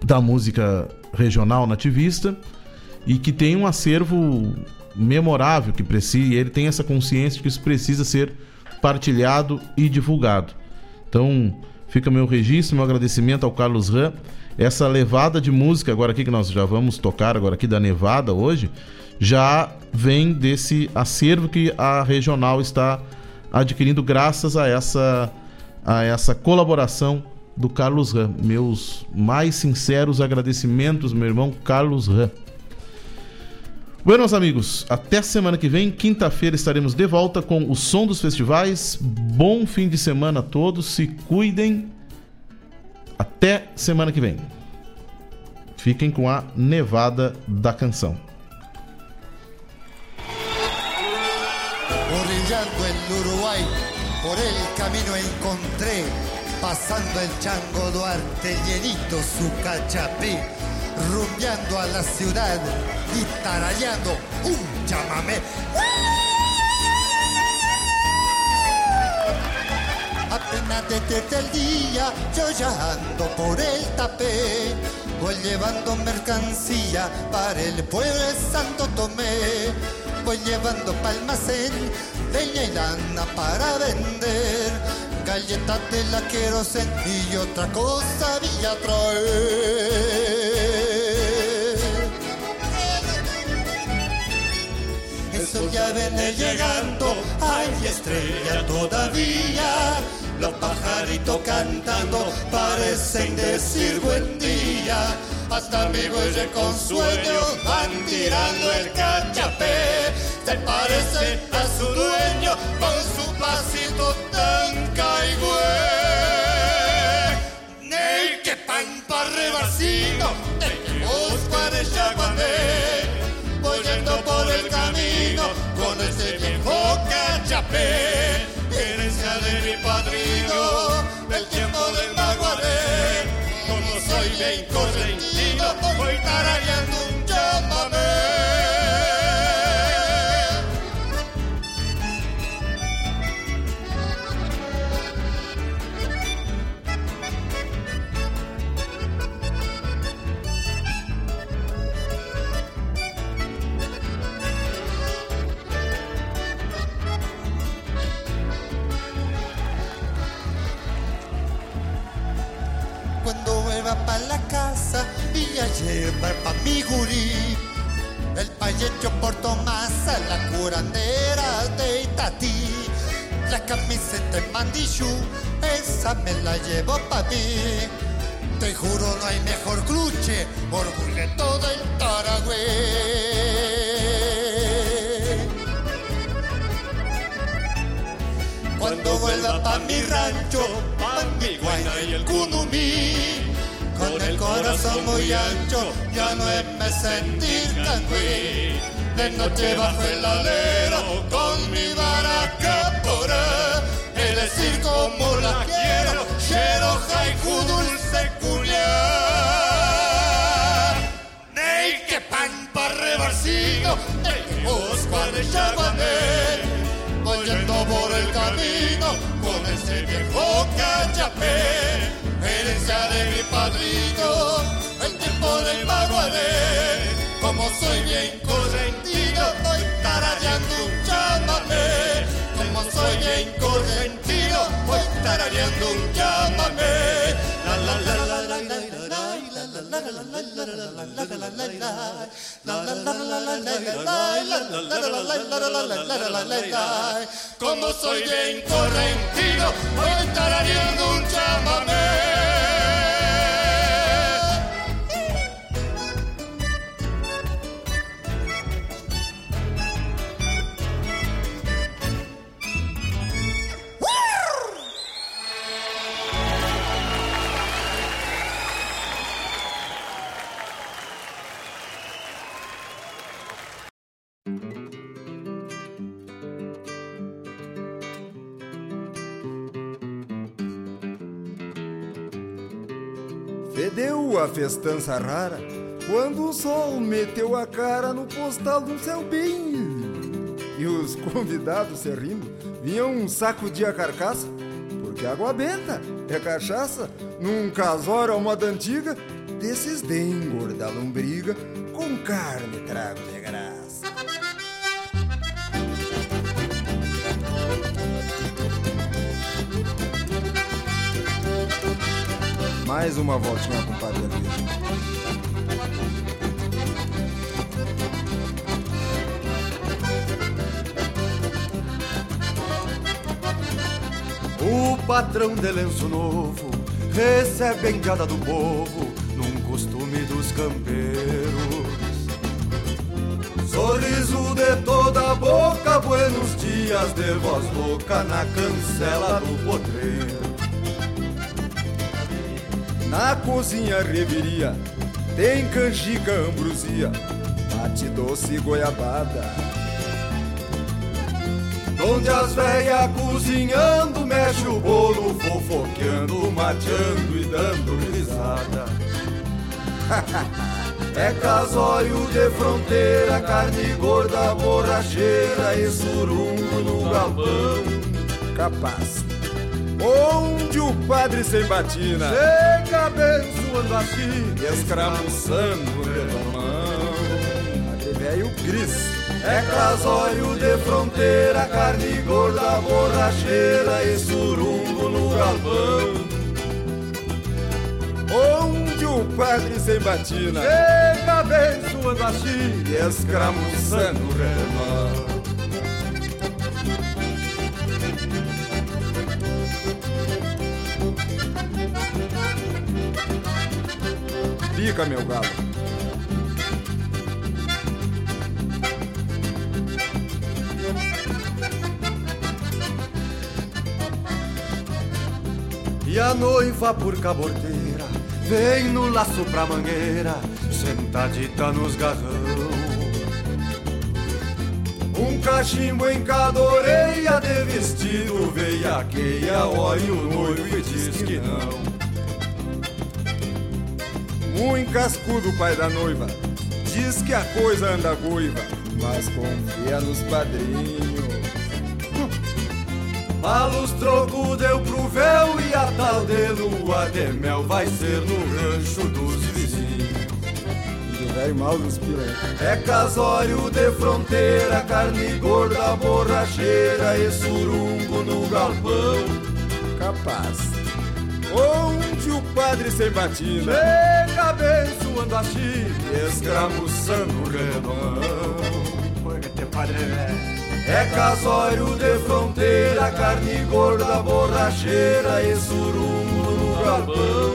da música regional nativista e que tem um acervo memorável que precisa, ele tem essa consciência de que isso precisa ser partilhado e divulgado. Então, fica meu registro, meu agradecimento ao Carlos Ram. Essa levada de música agora aqui que nós já vamos tocar agora aqui da Nevada hoje, já vem desse acervo que a regional está adquirindo graças a essa a essa colaboração do Carlos Ram. Meus mais sinceros agradecimentos, meu irmão Carlos Ram. Buenos amigos, até semana que vem, quinta-feira estaremos de volta com o som dos festivais. Bom fim de semana a todos, se cuidem. Até semana que vem. Fiquem com a Nevada da Canção. El Uruguay, por el camino encontré, pasando el Chango Duarte, llenito su cachapí, rumbeando a la ciudad y tarareando un chamamé. Apenas desde el día yo ya ando por el tapé, voy llevando mercancía para el pueblo de Santo Tomé, voy llevando palmacén, leña y lana para vender, galletas de la querosen y otra cosa vía traer. Eso ya viene llegando, hay estrella todavía. Los pajaritos cantando parecen decir buen día. Hasta mi buey con sueño van tirando el cachapé. Se parece a su dueño con su pasito tan caigüe. Ney que pan para rebacino, de que vos para voy yendo por el camino con ese viejo cachapé, herencia de mi padrino, del tiempo del maguaré. Como soy bien correntino, cuando vuelva para la a llevar pa' mi gurí. El payecho por Tomasa, la curandera de Itatí. La camiseta en mandillú, esa me la llevo pa' mí. Te juro no hay mejor cruche, todo el Taragüey. Cuando vuelva pa' mi rancho, pa' mi guayna y el cunumí. Con el corazón muy ancho, ya no es me sentir cangüí. De noche bajo el alero, con mi baraca por el decir como la quiero, quiero haiku dulce culiar. Ney que pan pa' rebarcino, ney que busco de chaguané voy por el camino con ese viejo cachapé, herencia de mi padrino, el tiempo del maguaré. Como soy bien correntino, voy tarareando un chamamé. Como soy bien correntino, voy tarareando un chamamé. La la la la la la como soy bien correntino, voy tarareando un chamamé. A festança rara quando o sol meteu a cara no postal um céu bem. E os convidados se rindo vinham de a carcaça, porque água benta é cachaça, num casório moda antiga, desses de engordar lombriga, com carne trago de graça. Mais uma voltinha com Padre Luiz. O patrão de lenço novo recebe a indiada do povo num costume dos campeiros. Sorriso de toda a boca, buenos dias de voz louca na cancela do potreiro. Na cozinha reviria, tem canjica, ambrosia, mate doce goiabada. Onde as velhas cozinhando, mexe o bolo, fofoqueando, mateando e dando risada. <laughs> é casório de fronteira, carne gorda, borracheira e surungo no galpão. Capaz. Onde o padre sem batina chega abençoando a China, escramuçando pela mão. Aquele velho gris. É casório de fronteira, carne gorda, borracheira e surungo no galpão. Onde o padre sem batina chega abençoando a China, e escramuçando o remão. Fica, meu galo. E a noiva por cabordeira vem no laço pra mangueira, sentadita nos garrão. Um cachimbo em cada orelha de vestido veiaqueia, olha o noivo e diz que não. Muito cascudo, pai da noiva, diz que a coisa anda goiva, mas confia nos padrinhos. <laughs> Malos troco deu pro véu e a tal de lua de mel vai ser no rancho dos vizinhos. Do velho mal dos piranha. É casório de fronteira, carne gorda, borracheira e surungo no galpão. Capaz. Onde o padre sem batina chega abençoando a China, escramuçando o velho. É casório de fronteira, carne gorda, borracheira e surungo no galpão.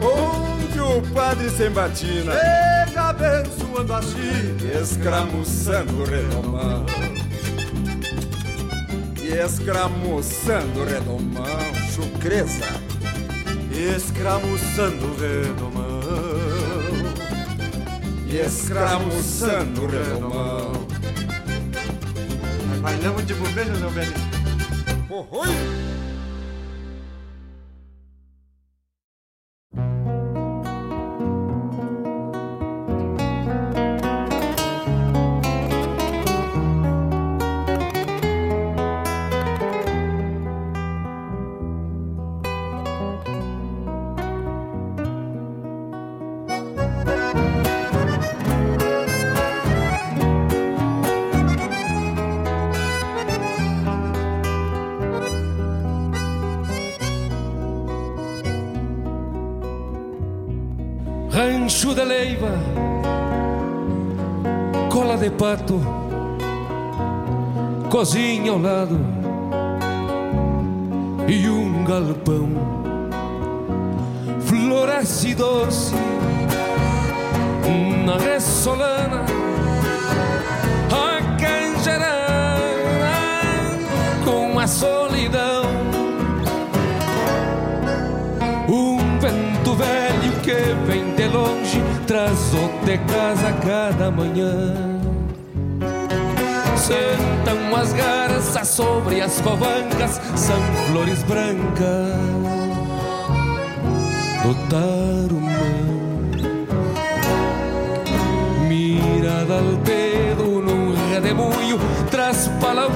Onde o padre sem batina chega abençoando a China, escramuçando o redomão. Escramuçando redomão, chucreza. Escramuçando redomão. Escramuçando redomão. Bailamos de bobeja, meu velho. Oi! Pato, cozinha ao lado e um galpão. Floresce doce na ressolana, a canjarana com a solidão. Um vento velho que vem de longe traz o de casa cada manhã. Sentam as garças sobre as covancas, são flores brancas do tarumã. Mirada al pedo num redemoinho, traz para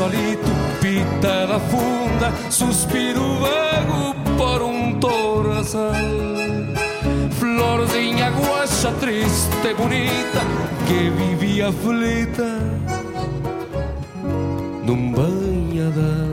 Solito, pitada funda, suspiro vago por um torçal. Florzinha guacha triste, bonita, que vivia aflita num banhadal.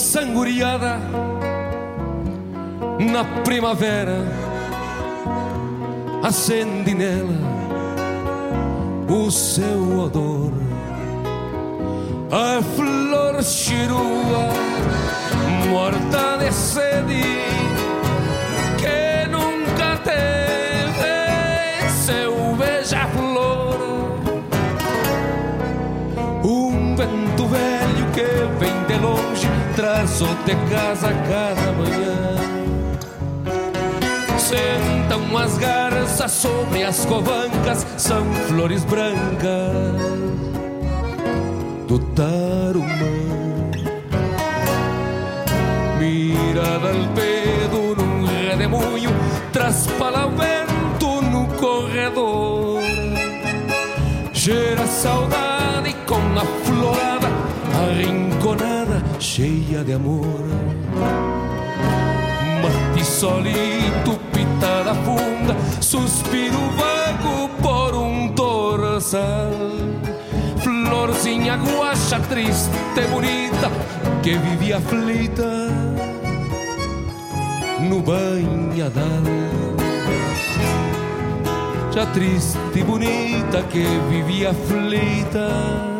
Passanguriada na primavera acende nela o seu odor. A flor chirua morta de sede traz-o de casa cada manhã. Sentam as garças sobre as covancas, são flores brancas do tarumã. Mirada al pedo num redemoinho, traz para o vento no corredor. Gera saudade cheia de amor. Mate solito, pitada funda, suspiro vago por um torçal. Florzinha guacha triste, bonita, que vivia aflita no banhadal. Já triste e bonita que vivia aflita